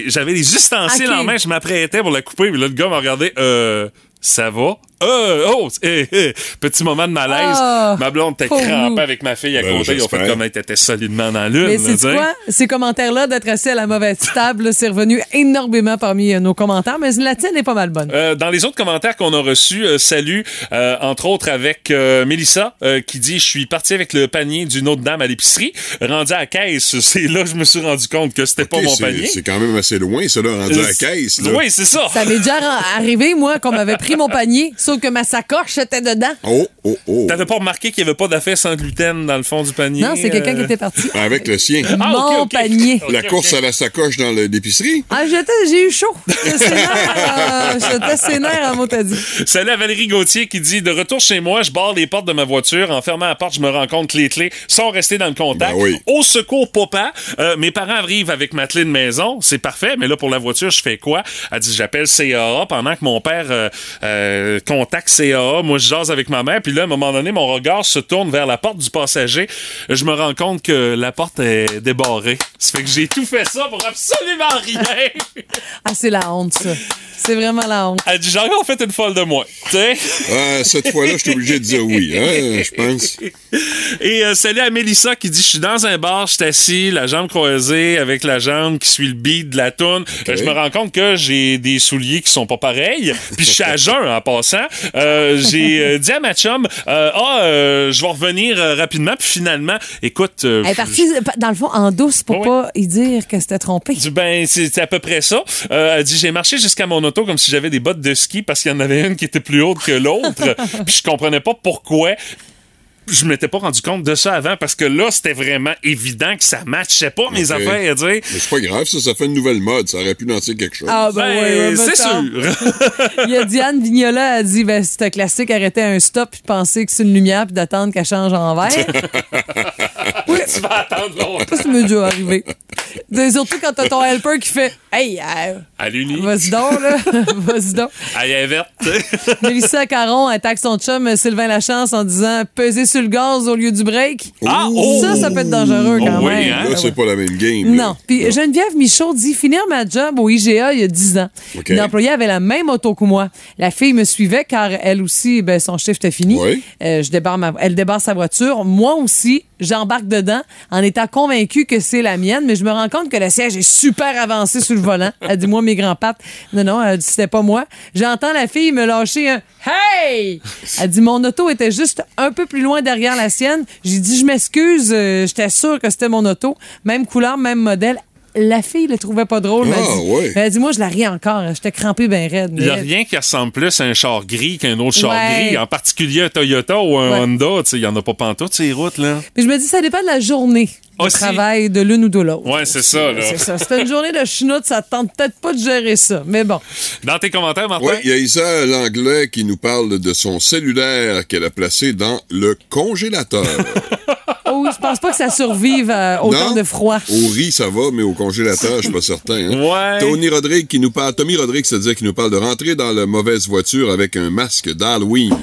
J'avais les ustensiles en main, je m'apprêtais pour la couper, puis là, le gars m'a regardé, euh, ça va? Euh, oh, eh, eh, petit moment de malaise. Ah, ma blonde était crampée nous. avec ma fille à Ben, côté. Ils ont fait comme elle était solidement dans l'une. Mais c'est quoi? Ces commentaires-là d'être assis à la mauvaise table, c'est revenu énormément parmi euh, nos commentaires, mais la tienne est pas mal bonne. Euh, dans les autres commentaires qu'on a reçus, euh, salut, euh, entre autres avec euh, Mélissa, euh, qui dit « Je suis parti avec le panier d'une autre dame à l'épicerie. Rendu à la caisse, c'est là que je me suis rendu compte que c'était pas mon panier. C'est quand même assez loin, ça, là, rendu à la caisse. Là. Oui, c'est ça. Ça m'est déjà arrivé, moi, qu'on m'avait pris mon panier Sauf que ma sacoche était dedans. Oh, oh, oh. T'avais pas remarqué qu'il y avait pas d'affaires sans gluten dans le fond du panier? Non, c'est quelqu'un qui euh? était parti. Avec le sien. Ah, Mon panier. La course à la sacoche dans l'épicerie? Ah, j'étais, j'ai eu chaud. J'étais sénère, J'étais sénère, à mot t'as dit. Salut à Valérie Gauthier qui dit De retour chez moi, je barre les portes de ma voiture. En fermant la porte, je me rends compte que les clés sont restées dans le contact. Ben oui. Au secours, papa. Euh, mes parents arrivent avec ma clé de maison. C'est parfait, mais là, pour la voiture, je fais quoi? Elle dit J'appelle CAA pendant que mon père euh, euh, contacte CAA. Moi, je jase avec ma mère. Puis là, à un moment donné, mon regard se tourne vers la porte du passager. Je me rends compte que la porte est débarrée. Ça fait que j'ai tout fait ça pour absolument rien. Ah, c'est la honte, ça. C'est vraiment la honte. Elle dit J'ai encore fait une folle de moi. Tu sais? Ah, cette fois-là, je suis obligé de dire oui, hein, je pense. Et euh, salut à Mélissa qui dit Je suis dans un bar, je suis assis, la jambe croisée avec la jambe qui suit le beat de la toune. Euh, je me rends compte que j'ai des souliers qui sont pas pareils. Puis je suis à jeun en passant. Euh, j'ai euh, dit à ma chum euh, Ah, je vais revenir rapidement. Puis finalement, écoute. Elle est partie, dans le fond, en douce pour Oui. pas y dire que c'était trompé. Ben, c'est à peu près ça. Elle dit J'ai marché jusqu'à mon auto comme si j'avais des bottes de ski parce qu'il y en avait une qui était plus haute que l'autre. Puis je comprenais pas pourquoi. Je m'étais pas rendu compte de ça avant parce que là, c'était vraiment évident que ça matchait pas mes affaires. Mais c'est pas grave, ça, ça fait une nouvelle mode. Ça aurait pu lancer quelque chose. Ah, ben, Ben, c'est sûr. Il y a Diane Vignola a dit ben c'est un classique arrêter un stop puis de penser que c'est une lumière puis d'attendre qu'elle change en vert. oui, tu vas attendre longtemps. ça ça m'est déjà arrivé. C'est Surtout quand t'as ton helper qui fait Hey, euh, À l'uni. vas-y donc, là. vas-y donc. La verte. Mélissa Caron attaque son chum Sylvain Lachance en disant peser sur le gaz au lieu du break. Ah, oh! Ça, ça peut être dangereux quand Oh oui, même. hein? Là, c'est pas la même game. là. Non. Puis Geneviève Michaud dit finir ma job au IGA il y a 10 ans. OK. Une employée avait la même auto que moi. La fille me suivait car elle aussi, ben, son shift est fini. Oui. Euh, je débarre ma- elle débarre sa voiture. Moi aussi, j'embarque dedans en étant convaincue que c'est la mienne, mais je me rends compte que le siège est super avancé sur le volant. Elle dit, moi, mes grands pattes. Non, non, elle dit, c'était pas moi. J'entends la fille me lâcher un Hey! Elle dit, mon auto était juste un peu plus loin derrière la sienne. J'ai dit, je m'excuse, euh, j'étais sûre que c'était mon auto. Même couleur, même modèle. La fille le trouvait pas drôle. mais Ah, elle dit, ouais. elle dit, moi, je la ris encore. J'étais crampée bien raide. Il n'y a rien qui ressemble plus à un char gris qu'un autre char Ouais. gris, en particulier un Toyota ou un Ouais. Honda. tu sais, Il n'y en a pas pantoute, ces routes, là. Mais je me dis, ça dépend de la journée de Aussi. travail de l'une ou de l'autre. Ouais, c'est ça, là. C'est ça. C'était une journée de chenoute, ça te tente peut-être pas de gérer ça. Mais bon. Dans tes commentaires, Martin? Oui, il y a Isa Langlais qui nous parle de son cellulaire qu'elle a placé dans le congélateur. Je pense pas que ça survive à autant Non? de froid. Au riz, ça va, mais au congélateur, je suis pas certain. hein. Ouais. Tony Rodrigue qui nous parle, Tommy Rodrigue, c'est-à-dire qui nous parle de rentrer dans la mauvaise voiture avec un masque d'Halloween.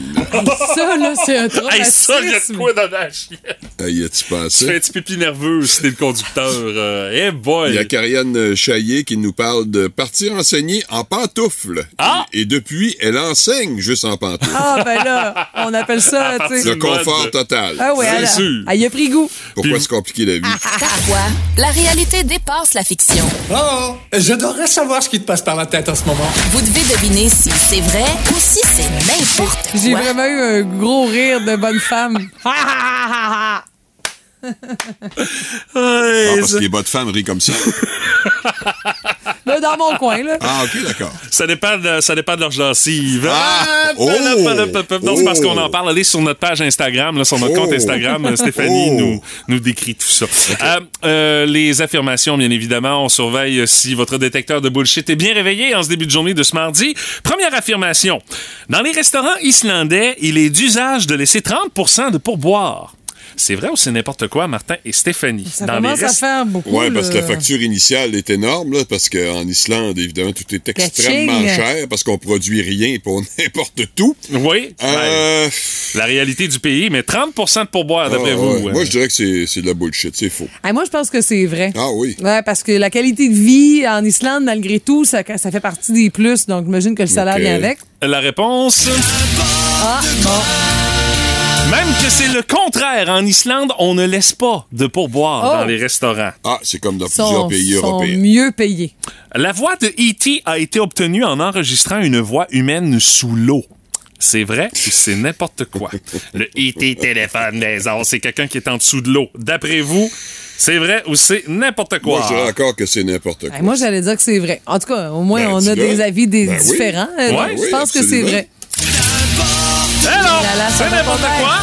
Ça, là, c'est un Hey, ça, il y a de traumatisme. quoi dans la chienne. Hey, as-tu Tu fais un petit pipi nerveux si t'es le conducteur. Euh, Eh boy! Il y a Karianne Chaillé qui nous parle de partir enseigner en pantoufles. Ah! Et depuis, elle enseigne juste en pantoufles. Ah, ben là, on appelle ça, tu sais. Le confort total. Ah ouais, C'est sûr. elle y a pris Pourquoi se compliquer la vie? Parfois, la réalité dépasse la fiction. Oh, j'adorerais savoir ce qui te passe par la tête en ce moment. Vous devez deviner si c'est vrai ou si c'est n'importe quoi. J'ai vraiment eu un gros rire de bonne femme. Ah, parce que les bonnes femmes rient comme ça. Dans mon coin, là. Ah, OK, d'accord. Ça dépend de, ça dépend de leur gencive. Ah! peu, Oh! Non, c'est parce Oh! qu'on en parle. Allez sur notre page Instagram, là, sur notre Oh! compte Instagram. euh, Stéphanie Oh! nous, nous décrit tout ça. Euh, euh, les affirmations, bien évidemment. On surveille si votre détecteur de bullshit est bien réveillé en ce début de journée de ce mardi. Première affirmation. Dans les restaurants islandais, il est d'usage de laisser 30% de pourboire. C'est vrai ou c'est n'importe quoi, Martin et Stéphanie? Ça Dans commence les à rest- faire beaucoup. Ouais, parce que la facture initiale est énorme, là, parce qu'en Islande, évidemment, tout est extrêmement Catching. cher, parce qu'on produit rien pour n'importe tout. Oui. Ben, Euh, La réalité du pays, mais 30% de pourboire, d'après ah, vous. ouais. euh. Moi, je dirais que c'est c'est de la bullshit, c'est faux. Ah, moi, je pense que c'est vrai. Ah oui. Ouais, parce que la qualité de vie en Islande, malgré tout, ça, ça fait partie des plus. Donc, j'imagine que le salaire vient avec. La réponse? Ah, bon. Même que c'est le contraire. En Islande, on ne laisse pas de pourboire Oh. dans les restaurants. Ah, c'est comme dans sont, plusieurs pays sont européens. mieux payés. La voix de E.T. a été obtenue en enregistrant une voix humaine sous l'eau. C'est vrai ou c'est n'importe quoi? Le E.T. téléphone maison, c'est quelqu'un qui est en dessous de l'eau. D'après vous, c'est vrai ou c'est n'importe quoi? Moi, je dirais encore que c'est n'importe quoi. Ben, moi, j'allais dire que c'est vrai. En tout cas, au moins, Ben, on a des avis des Ben différents. Donc, oui, je pense que c'est vrai. C'est va n'importe quoi.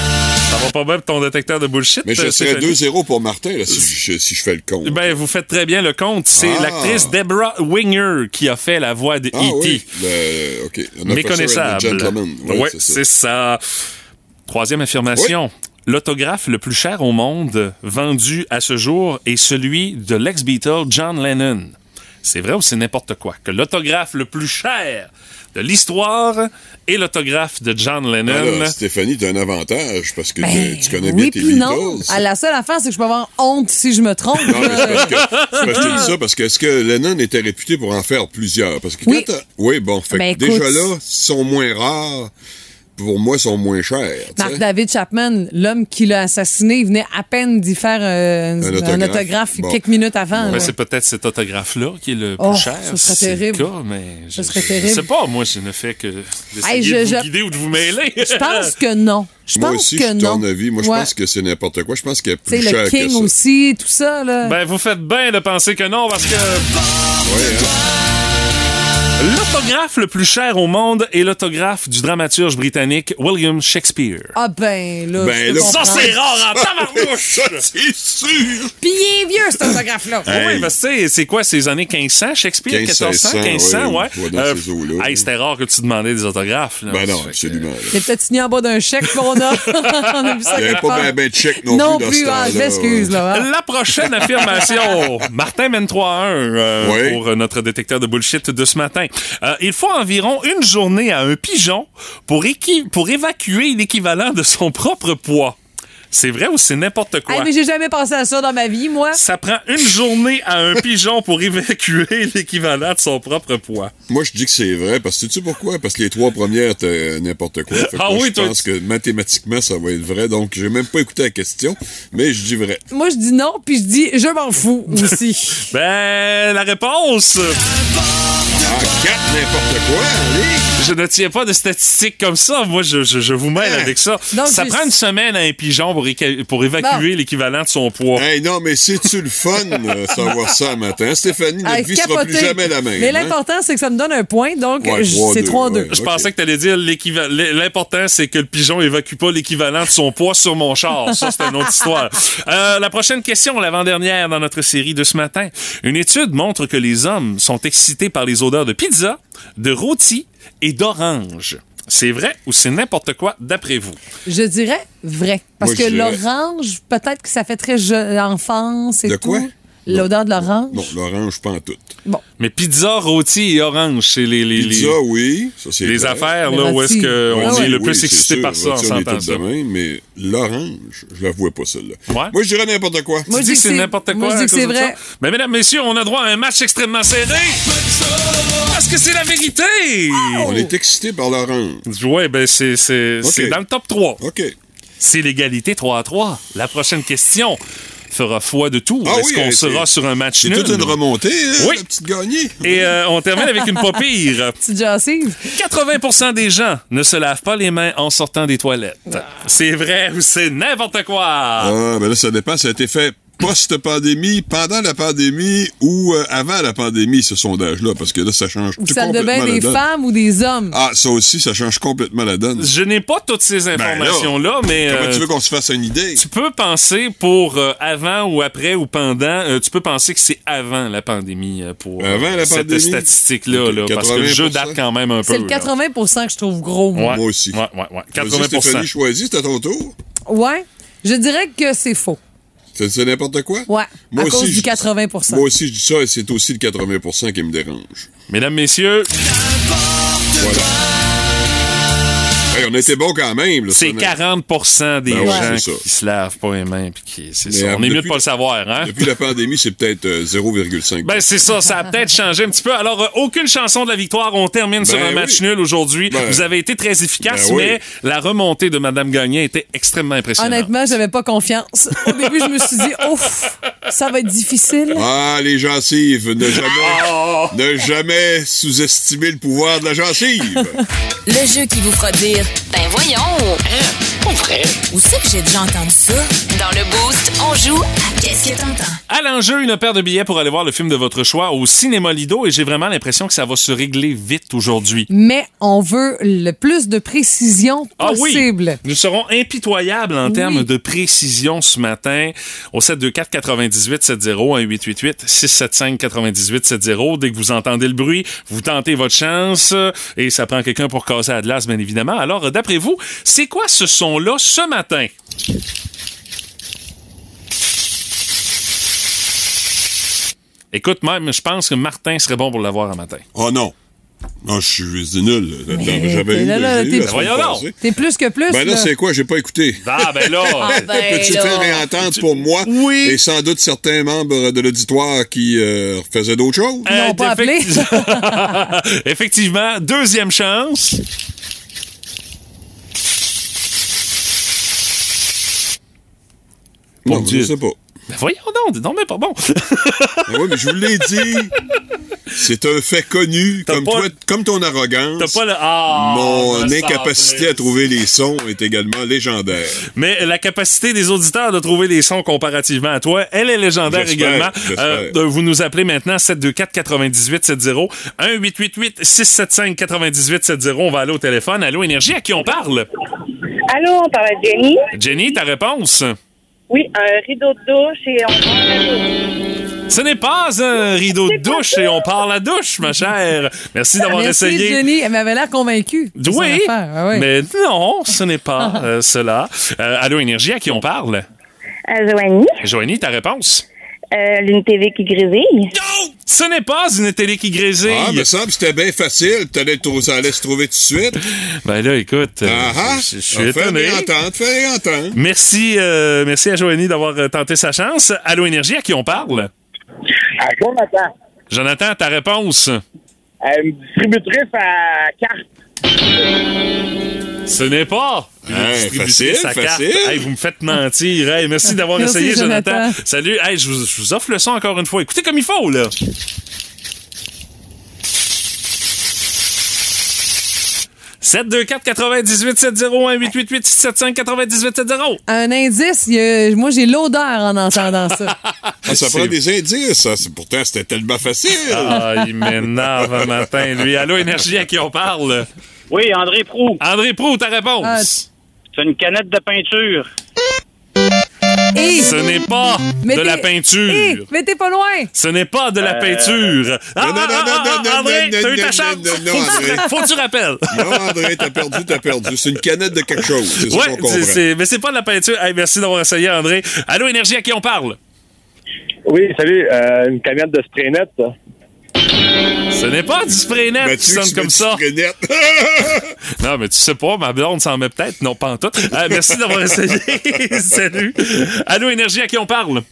Ça va pas bien pour ton détecteur de bullshit. Mais je euh, serais Stéphanie? 2-0 pour Martin là, si, je, si je fais le compte. Ben, vous faites très bien le compte. C'est Ah. l'actrice Deborah Winger qui a fait la voix de ah E.T. oui, le, and a Méconnaissable. Ouais, c'est ça. c'est ça. Troisième affirmation. L'autographe le plus cher au monde vendu à ce jour est celui de l'ex-Beatle John Lennon. C'est vrai ou c'est n'importe quoi? Que l'autographe le plus cher de l'histoire est l'autographe de John Lennon. Alors, Stéphanie, t'as un avantage parce que Ben, tu, connais oui, bien tes puis non. Beatles. Ah, la seule affaire, c'est que je peux avoir honte si je me trompe. Non, mais c'est parce que, c'est parce que je te dis ça parce que est-ce que Lennon était réputé pour en faire plusieurs? Parce que Oui. quand oui, bon, fait que Ben, déjà écoute. là, ils sont moins rares. Pour moi, ils sont moins chers. sais. David Chapman, l'homme qui l'a assassiné, il venait à peine d'y faire euh, un, autographe. autographe Bon. quelques minutes avant. Ben, c'est peut-être cet autographe-là qui est le plus Oh, cher. ce serait si le terrible. cas, mais je, Ce serait terrible. Je sais pas, moi, je ne fais que Hey, je- de vous je- guider ou de vous mêler. Je pense que non. Je Moi pense aussi, que je suis non. ton avis. Moi, je Ouais. pense que c'est n'importe quoi. Je pense qu'il y a Tu sais, plus le cher King que ça. aussi, tout ça, là. Ben, vous faites bien de penser que non, parce que Ouais, hein. L'autographe le plus cher au monde est l'autographe du dramaturge britannique William Shakespeare. ah ben, là, Ben, là, Ça, c'est rare en tabarnouche! Ça, c'est sûr! Puis il est vieux, cet autographe-là. Ah Oui, parce que tu sais, c'est quoi, ces années 1500, Shakespeare? 1500, 1400, 1500, ouais, ouais. eaux-là. hey, c'était rare que tu demandais des autographes. Là. Ben non, absolument. là. Il est peut-être signé en bas d'un chèque qu'on a. On a vu ça Il n'y avait quelque pas part. bien ben de chèque non, Non plus dans plus, ah, je m'excuse, là. hein. La prochaine affirmation. Martin mène 3 à 1 euh, Oui. pour euh, notre détecteur de bullshit de ce matin. Euh, il faut environ une journée à un pigeon pour, équi- pour évacuer l'équivalent de son propre poids. C'est vrai ou c'est n'importe quoi? Hey, mais j'ai jamais pensé à ça dans ma vie, moi. Ça prend une journée à un pigeon pour évacuer l'équivalent de son propre poids. Moi, je dis que c'est vrai, parce que tu sais pourquoi? Parce que les trois premières, t'es n'importe quoi. Fait Ah moi, oui, je toi, pense que mathématiquement, ça va être vrai. Donc, j'ai même pas écouté la question, mais je dis vrai. Moi, je dis non, puis je dis je m'en fous aussi. Ben, la réponse, Ah, quatre, n'importe quoi, allez! Je ne tiens pas de statistiques comme ça. Moi, je, je, je vous mêle Hein? avec ça. Donc, ça prend une semaine à un pigeon pour, pour évacuer l'équivalent de son poids. Hey, non, mais c'est-tu le fun, euh, savoir ça un matin? Stéphanie, notre Hey, vie sera plus jamais la même. Mais hein? l'important, c'est que ça me donne un point, donc Ouais, je- 3-2, c'est 3-2. ouais. Je pensais que tu allais dire l'équivalent. L'important, c'est que le pigeon évacue pas l'équivalent de son poids sur mon char. Ça, c'est une autre histoire. Euh, la prochaine question, l'avant-dernière dans notre série de ce matin. Une étude montre que les hommes sont excités par les odeurs de pizza, de rôti et d'orange. C'est vrai ou c'est n'importe quoi d'après vous? Je dirais vrai. Parce Moi, je que dirais- l'orange, peut-être que ça fait très enfance et De tout. quoi? L'odeur de l'orange? Non, l'orange, pas en tout. Bon. Mais pizza, rôti et orange, c'est les, les, Pizza, les, oui. Ça, c'est les vrai. affaires là, où est-ce qu'on Ah est le Oui, plus excité sûr. par ça, on s'entend ça. mais l'orange, je la vois pas, celle-là. Ouais. Moi, je dirais n'importe quoi. Moi, Tu je dis que c'est n'importe quoi. moi, je dis que c'est vrai. Mais mesdames, messieurs, on a droit à un match extrêmement serré. Parce que c'est la vérité. On est excité par l'orange. Ouais, ben c'est c'est c'est dans le top 3. OK. C'est l'égalité 3 à 3. La prochaine question fera foi de tout. Ah Est-ce oui, qu'on euh, sera c'est- sur un match C'est nul? toute une remontée, hein, Oui. la petite gagnée. Et euh, on termine avec une pas pire. Petite gencive. 80% des gens ne se lavent pas les mains en sortant des toilettes. C'est vrai ou c'est n'importe quoi? Ah, ben là, ça dépend. Ça a été fait post-pandémie, pendant la pandémie ou euh, avant la pandémie, ce sondage-là, parce que là, ça change Ou tout de complètement la des donne. femmes ou des hommes. Ah, ça aussi, ça change complètement la donne. Je n'ai pas toutes ces Ben là, informations-là, mais Comment euh, tu veux qu'on se fasse une idée? tu peux penser pour euh, avant ou après ou pendant, euh, tu peux penser que c'est avant la pandémie euh, pour Avant la cette statistique-là, là, parce que le jeu 80%. date quand même un peu. C'est le là. 80% que je trouve gros, moi. Ouais. Moi aussi. Ouais, ouais, ouais. Vas-y, 80 Stéphanie, choisis, c'est à ton tour. Ouais. Je dirais que c'est faux. C'est c'est n'importe quoi? Ouais. Moi à aussi, cause du je- 80 Moi aussi, je dis ça, et c'est aussi le 80% qui me dérange. Mesdames, messieurs, Voilà. Hey, on était bon quand même. là, c'est ça, 40% des Ben ouais, gens ça. qui se lavent pas les mains. puis qui- c'est Mais, ça. euh, On est mieux de pas le savoir, hein? Depuis la pandémie, c'est peut-être euh, 0,5. Ben c'est ça, ça a peut-être changé un petit peu. Alors, euh, aucune chanson de la victoire. On termine sur un Ben match oui. nul aujourd'hui. Ben- Vous avez été très efficace, Ben oui. mais la remontée de Madame Gagné était extrêmement impressionnante. Honnêtement, j'avais pas confiance. Au début, je me suis dit, ouf, ça va être difficile. Ah, les gencives, ne jamais, Oh! ne jamais sous-estimer le pouvoir de la gencive. Le jeu qui vous fera dire Ben voyons! Pas vrai? Où c'est que j'ai déjà entendu ça? Dans le Boost, on joue à Qu'est-ce que t'entends? À l'enjeu, une paire de billets pour aller voir le film de votre choix au Cinéma Lido et j'ai vraiment l'impression que ça va se régler vite aujourd'hui. Mais on veut le plus de précision Ah oui, possible. nous serons impitoyables en termes de précision ce matin au 724 98 70 1 888 675 98 70. Dès que vous entendez le bruit, vous tentez votre chance et ça prend quelqu'un pour casser glace, bien évidemment. Alors, euh, d'après vous, c'est quoi ce son-là ce matin? Écoute, même, je pense que Martin serait bon pour l'avoir un matin. Oh non. Non, je suis nul. J'avais t'es eu là, là, plus que plus. Ben là, là. c'est quoi? J'ai pas écouté. Ah, ben là! ben Peux-tu faire réentendre pour moi? Oui. et sans doute certains membres de l'auditoire qui euh, faisaient d'autres choses? Ils n'ont pas appelé. Effecti- Effectivement, deuxième chance. Mon non, Dieu. je sais pas. Ben voyons donc, non mais pas bon. Oui, mais je vous l'ai dit. C'est un fait connu, comme pas- toi, comme ton arrogance. T'as pas le ah. Mon me incapacité semblait. à trouver les sons est également légendaire. Mais la capacité des auditeurs de trouver les sons comparativement à toi, elle est légendaire également. Euh, vous nous appelez maintenant 724 98 70 1 888 675 98 70. On va aller au téléphone. Allô Énergie, à qui on parle? Allô, on parle à Jenny. Jenny, ta réponse? Oui, un rideau de douche et on prend la douche. Ce n'est pas un rideau de douche et on parle à douche, ma chère. Merci d'avoir Merci, essayé. Jenny. Elle m'avait l'air convaincue. de son Oui, affaire. Ah ouais. mais non, ce n'est pas euh, cela. Euh, Allô Énergie, à qui on parle? À Joanie, Joanie, ta réponse? Euh, l'une TV qui grésille. Ce n'est pas une télé qui grésille. Ah, me semble que c'était bien facile. T'allais allait se trouver tout de suite. Ben là, écoute, euh, Ah ah! je suis Ah, étonné. réentendre, fais réentendre. Merci, euh, merci à Joanie d'avoir euh, tenté sa chance. Allô Énergie, à qui on parle? À Jonathan, Jonathan, ta réponse? Euh, une distributrice à carte. Ce n'est pas. Hey, facile, carte. facile. Hey, vous me faites mentir. Hey, merci d'avoir Merci, essayé, Jonathan. Jonathan. Salut. Hey, je, vous, je vous offre le son encore une fois. Écoutez comme il faut, là. « 724 98 70 1 888 675 98 70 Un indice, il y a- moi j'ai l'odeur en entendant ça. Ah, ça C'est- prend des indices. Ça. C'est- Pourtant, c'était tellement facile. Ah, il m'énerve un matin, lui. Allô, Énergie, à qui on parle? Oui, André Prou. André Prou, ta réponse? Ah, C'est une canette de peinture. Et, Ce n'est pas Mais de la t'es- peinture. et, mais t'es pas loin. Ce n'est pas de la peinture. Ah, Non, non, ah, non, ah, non, ah, non, André, non, t'as eu non, ta non, chance. non, non, Faut que tu- André. Faut que tu rappelles. Non, André, t'as perdu, t'as perdu. C'est une canette de quelque chose. C'est ça Ouais, qu'on comprend. c'est- c'est- mais c'est pas de la peinture. Hey, merci d'avoir essayé, André. Allô, Énergie, à qui on parle? Oui, salut, euh, une canette de spray net, ça. Ce n'est pas du spray net qui sonne comme ça. Non, mais tu sais pas, ma blonde s'en met peut-être. Non, pas en tout. Euh, merci d'avoir essayé. Salut. Allô, Énergie, à qui on parle?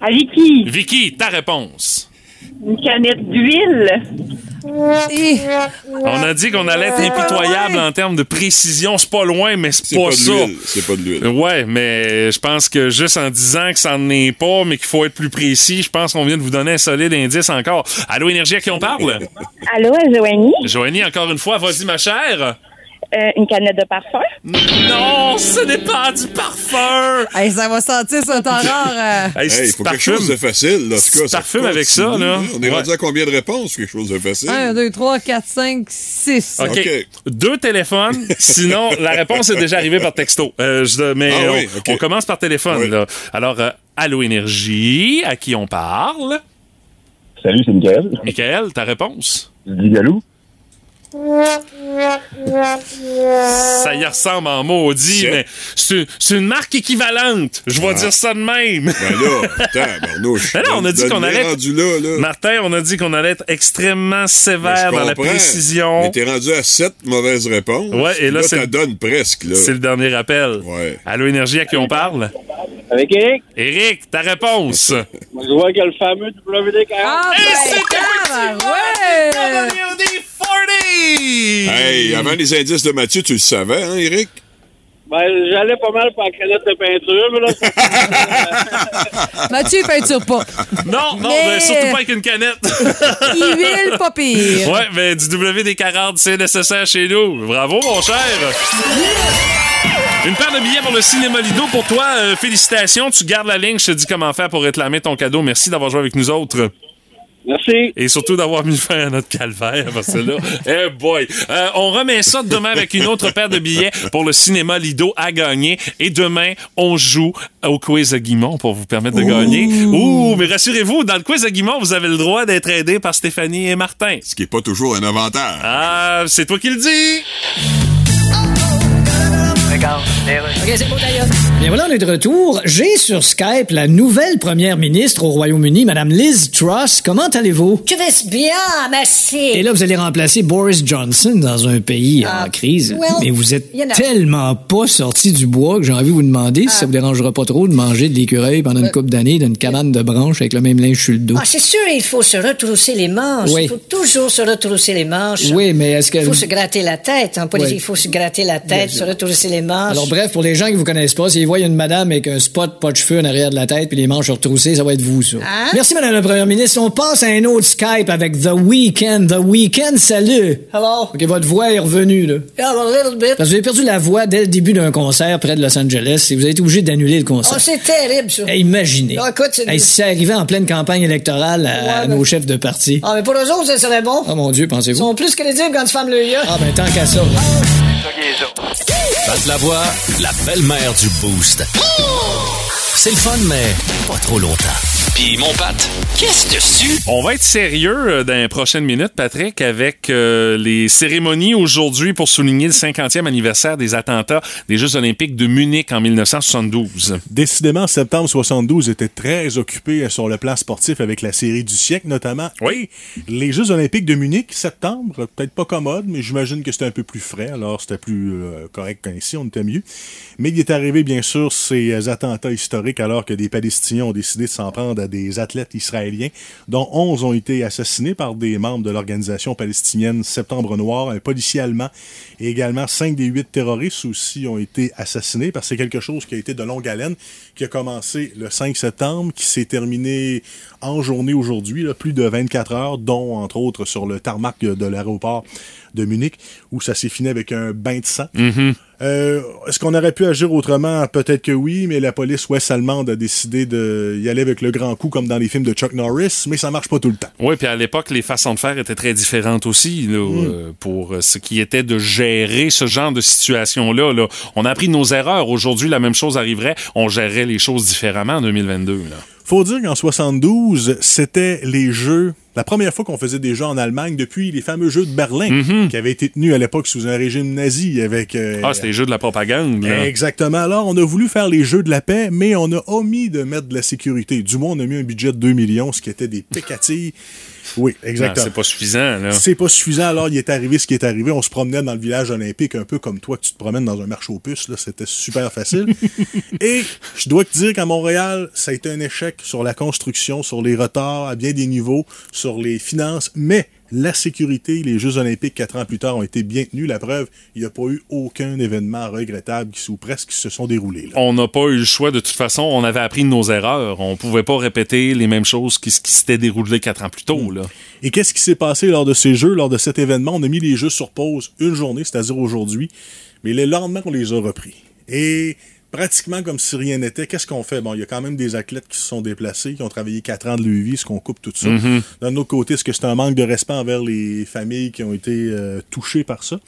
À Vicky, Vicky, ta réponse. Une canette d'huile. Et, On a dit qu'on allait être impitoyable en termes de précision. C'est pas loin, mais c'est pas, pas ça. C'est pas de l'huile. Ouais, mais je pense que juste en disant que ça n'en est pas, mais qu'il faut être plus précis, je pense qu'on vient de vous donner un solide indice encore. Allô, Énergie, à qui on parle? Allô, Joanie, Joanie, encore une fois, vas-y, ma chère. Euh, une canette de parfum. Non, ce n'est pas du parfum. hey, ça va sentir ça temps rare. euh. Hey, Hey, faut quelque chose de facile. Là, tout cas, parfumes avec ça, là. On est Ouais. rendu à combien de réponses? Quelque chose de facile? 1, 2, 3, 4, 5, 6. OK. Deux téléphones. Sinon, la réponse est déjà arrivée par texto. Euh, je- mais Ah oui, on, commence par téléphone. Oui. Là. Alors, euh, Allô Énergie, à qui on parle? Salut, c'est Michael. Michael, ta réponse? Dis Galou. Ça y ressemble en maudit, C'est- mais c'est une marque équivalente. Je vais dire ça de même. Ben là, putain, Barnouche. Mais là, on a dit qu'on allait- rendu là, là. Martin, on a dit qu'on allait être extrêmement Ben, sévère dans la précision. Mais t'es rendu à sept mauvaises réponses. Ouais, et là, c'est- ça donne presque, là. C'est le dernier appel. Ouais. Allô Énergie, à qui on parle? Avec Eric, Eric, ta réponse. je vois qu'il y a le fameux WD-40. Ah, Et ben, c'est tabarouette! ouais! WD-40! Hey, avant les indices de Mathieu, tu le savais, hein, Eric? Ben, j'allais pas mal pour la canette de peinture, mais là, Mathieu, il peinture pas. Non, non, Mais- ben, surtout pas avec une canette. Il huile pas pire. ouais, mais du WD-40, c'est nécessaire chez nous. Bravo, mon cher. Une paire de billets pour le cinéma Lido pour toi. Euh, félicitations. Tu gardes la ligne. Je te dis comment faire pour réclamer ton cadeau. Merci d'avoir joué avec nous autres. Merci. Et surtout d'avoir mis fin à notre calvaire, parce que là, eh boy. Euh, on remet ça demain avec une autre paire de billets pour le cinéma Lido à gagner. Et demain, on joue au quiz à Guimont pour vous permettre de gagner. Ouh, mais rassurez-vous, dans le quiz à Guimont, vous avez le droit d'être aidé par Stéphanie et Martin. Ce qui n'est pas toujours un avantage. Ah, c'est toi qui le dis. OK, c'est bon, d'ailleurs. Bien voilà, on est de retour. J'ai sur Skype la nouvelle première ministre au Royaume-Uni, Madame Liz Truss. Comment allez-vous? Je vais bien, merci. Et là, vous allez remplacer Boris Johnson dans un pays Ah, en crise. well, Mais vous êtes you know. tellement pas sorti du bois que j'ai envie de vous demander si ça vous dérangera pas trop de manger de l'écureuil pendant une couple d'années d'une cabane de branches avec le même linge sur le dos. Ah, c'est sûr, il faut se retrousser les manches. Oui. Il faut toujours se retrousser les manches. Oui, mais est-ce que... Il faut se gratter la tête. En politique, Oui. il faut se gratter la tête, se retrousser les manches. Alors bref, pour les gens qui vous connaissent pas, s'ils voient une madame avec un spot pas de cheveux en arrière de la tête puis les manches retroussées, ça va être vous, ça. Hein? Merci, Madame la Première ministre. On passe à un autre Skype avec The Weeknd. The Weeknd, salut! Hello? OK, votre voix est revenue, là. Yeah, a little bit. Parce que vous avez perdu la voix dès le début d'un concert près de Los Angeles et vous avez été obligé d'annuler le concert. Oh, c'est terrible, ça. Hey, imaginez. Ah, écoute, c'est- Hey, si ça arrivait en pleine campagne électorale à, nos chefs de parti. Ah, mais pour eux autres, ça serait bon. Oh mon Dieu, Ils pensez-vous? sont plus crédibles quand tu fermes le yeux. Ah ben tant qu'à ça. Pat la voix, la belle-mère du Boost. C'est le fun, mais pas trop longtemps. Puis mon Pat, qu'est-ce dessus? On va être sérieux euh, dans les prochaines minutes, Patrick, avec euh, les cérémonies aujourd'hui pour souligner le 50e anniversaire des attentats des Jeux olympiques de Munich en 1972. Décidément, septembre 72 était très occupé sur le plan sportif avec la série du siècle, notamment. Oui. Les Jeux olympiques de Munich, septembre, peut-être pas commode, mais j'imagine que c'était un peu plus frais, alors c'était plus euh, correct qu'ici, on était mieux. Mais il est arrivé, bien sûr, ces euh, attentats historiques alors que des Palestiniens ont décidé de s'en prendre à des athlètes israéliens, dont 11 ont été assassinés par des membres de l'organisation palestinienne Septembre Noir, un policier allemand, et également 5 des 8 terroristes aussi ont été assassinés, parce que c'est quelque chose qui a été de longue haleine, qui a commencé le 5 septembre, qui s'est terminé en journée aujourd'hui, plus de 24 heures, dont entre autres sur le tarmac de l'aéroport de Munich, où ça s'est fini avec un bain de sang. Euh, Est-ce qu'on aurait pu agir autrement? Peut-être que oui, mais la police ouest allemande a décidé d'y aller avec le grand coup comme dans les films de Chuck Norris, mais ça marche pas tout le temps. Oui, puis à l'époque, les façons de faire étaient très différentes aussi là, euh, pour euh, ce qui était de gérer ce genre de situation-là. Là. On a appris nos erreurs. Aujourd'hui, la même chose arriverait. On gérerait les choses différemment en 2022. Là. Faut dire qu'en 72, c'était les jeux, la première fois qu'on faisait des jeux en Allemagne depuis les fameux jeux de Berlin, qui avaient été tenus à l'époque sous un régime nazi avec... euh, Ah, c'était les jeux de la propagande. Là. Exactement. Alors, on a voulu faire les jeux de la paix, mais on a omis de mettre de la sécurité. Du moins, on a mis un budget de 2 millions, ce qui était des pécatilles. Oui, Non, exactement. c'est pas suffisant. Là. C'est pas suffisant, alors il est arrivé ce qui est arrivé. On se promenait dans le village olympique, un peu comme toi, que tu te promènes dans un marché aux puces. Là, c'était super facile. Et je dois te dire qu'à Montréal, ça a été un échec sur la construction, sur les retards à bien des niveaux, sur les finances, mais la sécurité, les Jeux olympiques quatre ans plus tard ont été bien tenus. La preuve, il n'y a pas eu aucun événement regrettable qui, ou presque qui se sont déroulés. là. On n'a pas eu le choix de toute façon. On avait appris de nos erreurs. On pouvait pas répéter les mêmes choses qui, qui s'étaient déroulées quatre ans plus tôt. Là. Et qu'est-ce qui s'est passé lors de ces jeux, lors de cet événement? On a mis les jeux sur pause une journée, c'est-à-dire aujourd'hui, mais le lendemain, on les a repris. Et pratiquement comme si rien n'était, qu'est-ce qu'on fait? Bon, il y a quand même des athlètes qui se sont déplacés, qui ont travaillé quatre ans de leur vie, ce qu'on coupe tout ça. Mhm. D'un autre côté, est-ce que c'est un manque de respect envers les familles qui ont été euh, touchées par ça?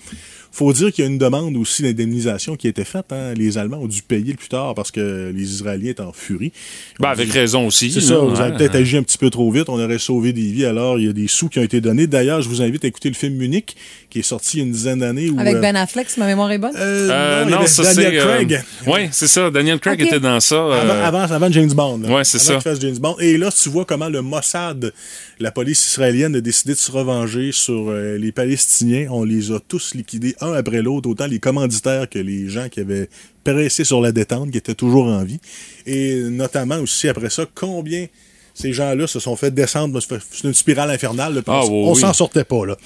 Faut dire qu'il y a une demande aussi d'indemnisation qui a été faite. hein. Les Allemands ont dû payer le plus tard parce que les Israéliens étaient en furie. Ben, avec raison aussi. C'est ça, vous avez peut-être agi un petit peu trop vite, on aurait sauvé des vies, alors il y a des sous qui ont été donnés. D'ailleurs, je vous invite à écouter le film Munich, qui est sorti il y a une dizaine d'années. où, Avec euh, Ben Affleck, si ma mémoire est bonne. Euh, non, y non, avait ça Daniel c'est. Craig. oui, c'est ça. Daniel Craig était dans ça. euh, Avant, avant, avant James Bond. Ouais, c'est Avant ça. qu'il fasse James Bond. Et là, tu vois comment le Mossad, la police israélienne, a décidé de se revenger sur euh, les Palestiniens. On les a tous liquidés un après l'autre, autant les commanditaires que les gens qui avaient pressé sur la détente, qui étaient toujours en vie. Et notamment aussi après ça, combien Ces gens-là se sont fait descendre. C'est une spirale infernale. là, Ah, on oui, s'en sortait pas. Là.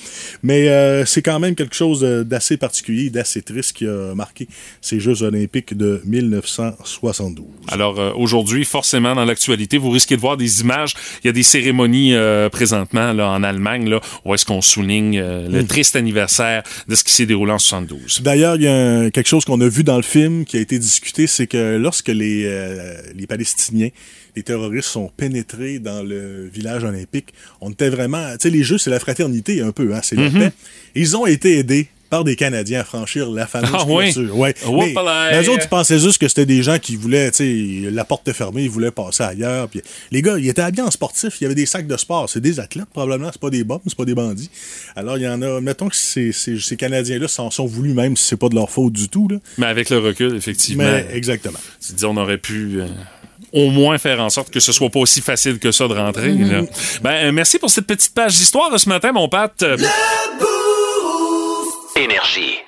Mais euh, c'est quand même quelque chose d'assez particulier, d'assez triste qui a marqué ces Jeux olympiques de 1972. Alors euh, aujourd'hui, forcément, dans l'actualité, vous risquez de voir des images. Il y a des cérémonies euh, présentement là, en Allemagne là, où est-ce qu'on souligne euh, le Mm. triste anniversaire de ce qui s'est déroulé en 72. D'ailleurs, il y a un- quelque chose qu'on a vu dans le film qui a été discuté, c'est que lorsque les, euh, les Palestiniens, les terroristes sont pénétrés dans le village olympique, on était vraiment... Tu sais, les Jeux, c'est la fraternité un peu, hein, c'est la Mhm. paix. Ils ont été aidés par des Canadiens à franchir la fameuse Ah oui? Ouais. Whoopalaï. Mais eux autres, ils pensaient juste que c'était des gens qui voulaient, tu sais, la porte était fermée, ils voulaient passer ailleurs. Puis les gars, ils étaient habillés en sportif, il y avait des sacs de sport. C'est des athlètes, probablement, c'est pas des bombes, c'est pas des bandits. Alors, il y en a, mettons que ces, ces, ces Canadiens-là s'en sont voulus, même si c'est pas de leur faute du tout. Là. Mais avec le recul, effectivement, Mais exactement. tu dis, on aurait pu euh, au moins faire en sorte que ce soit pas aussi facile que ça de rentrer. Mhm. là. Ben, euh, merci pour cette petite page d'histoire de ce matin, mon Pat. Euh, Énergie.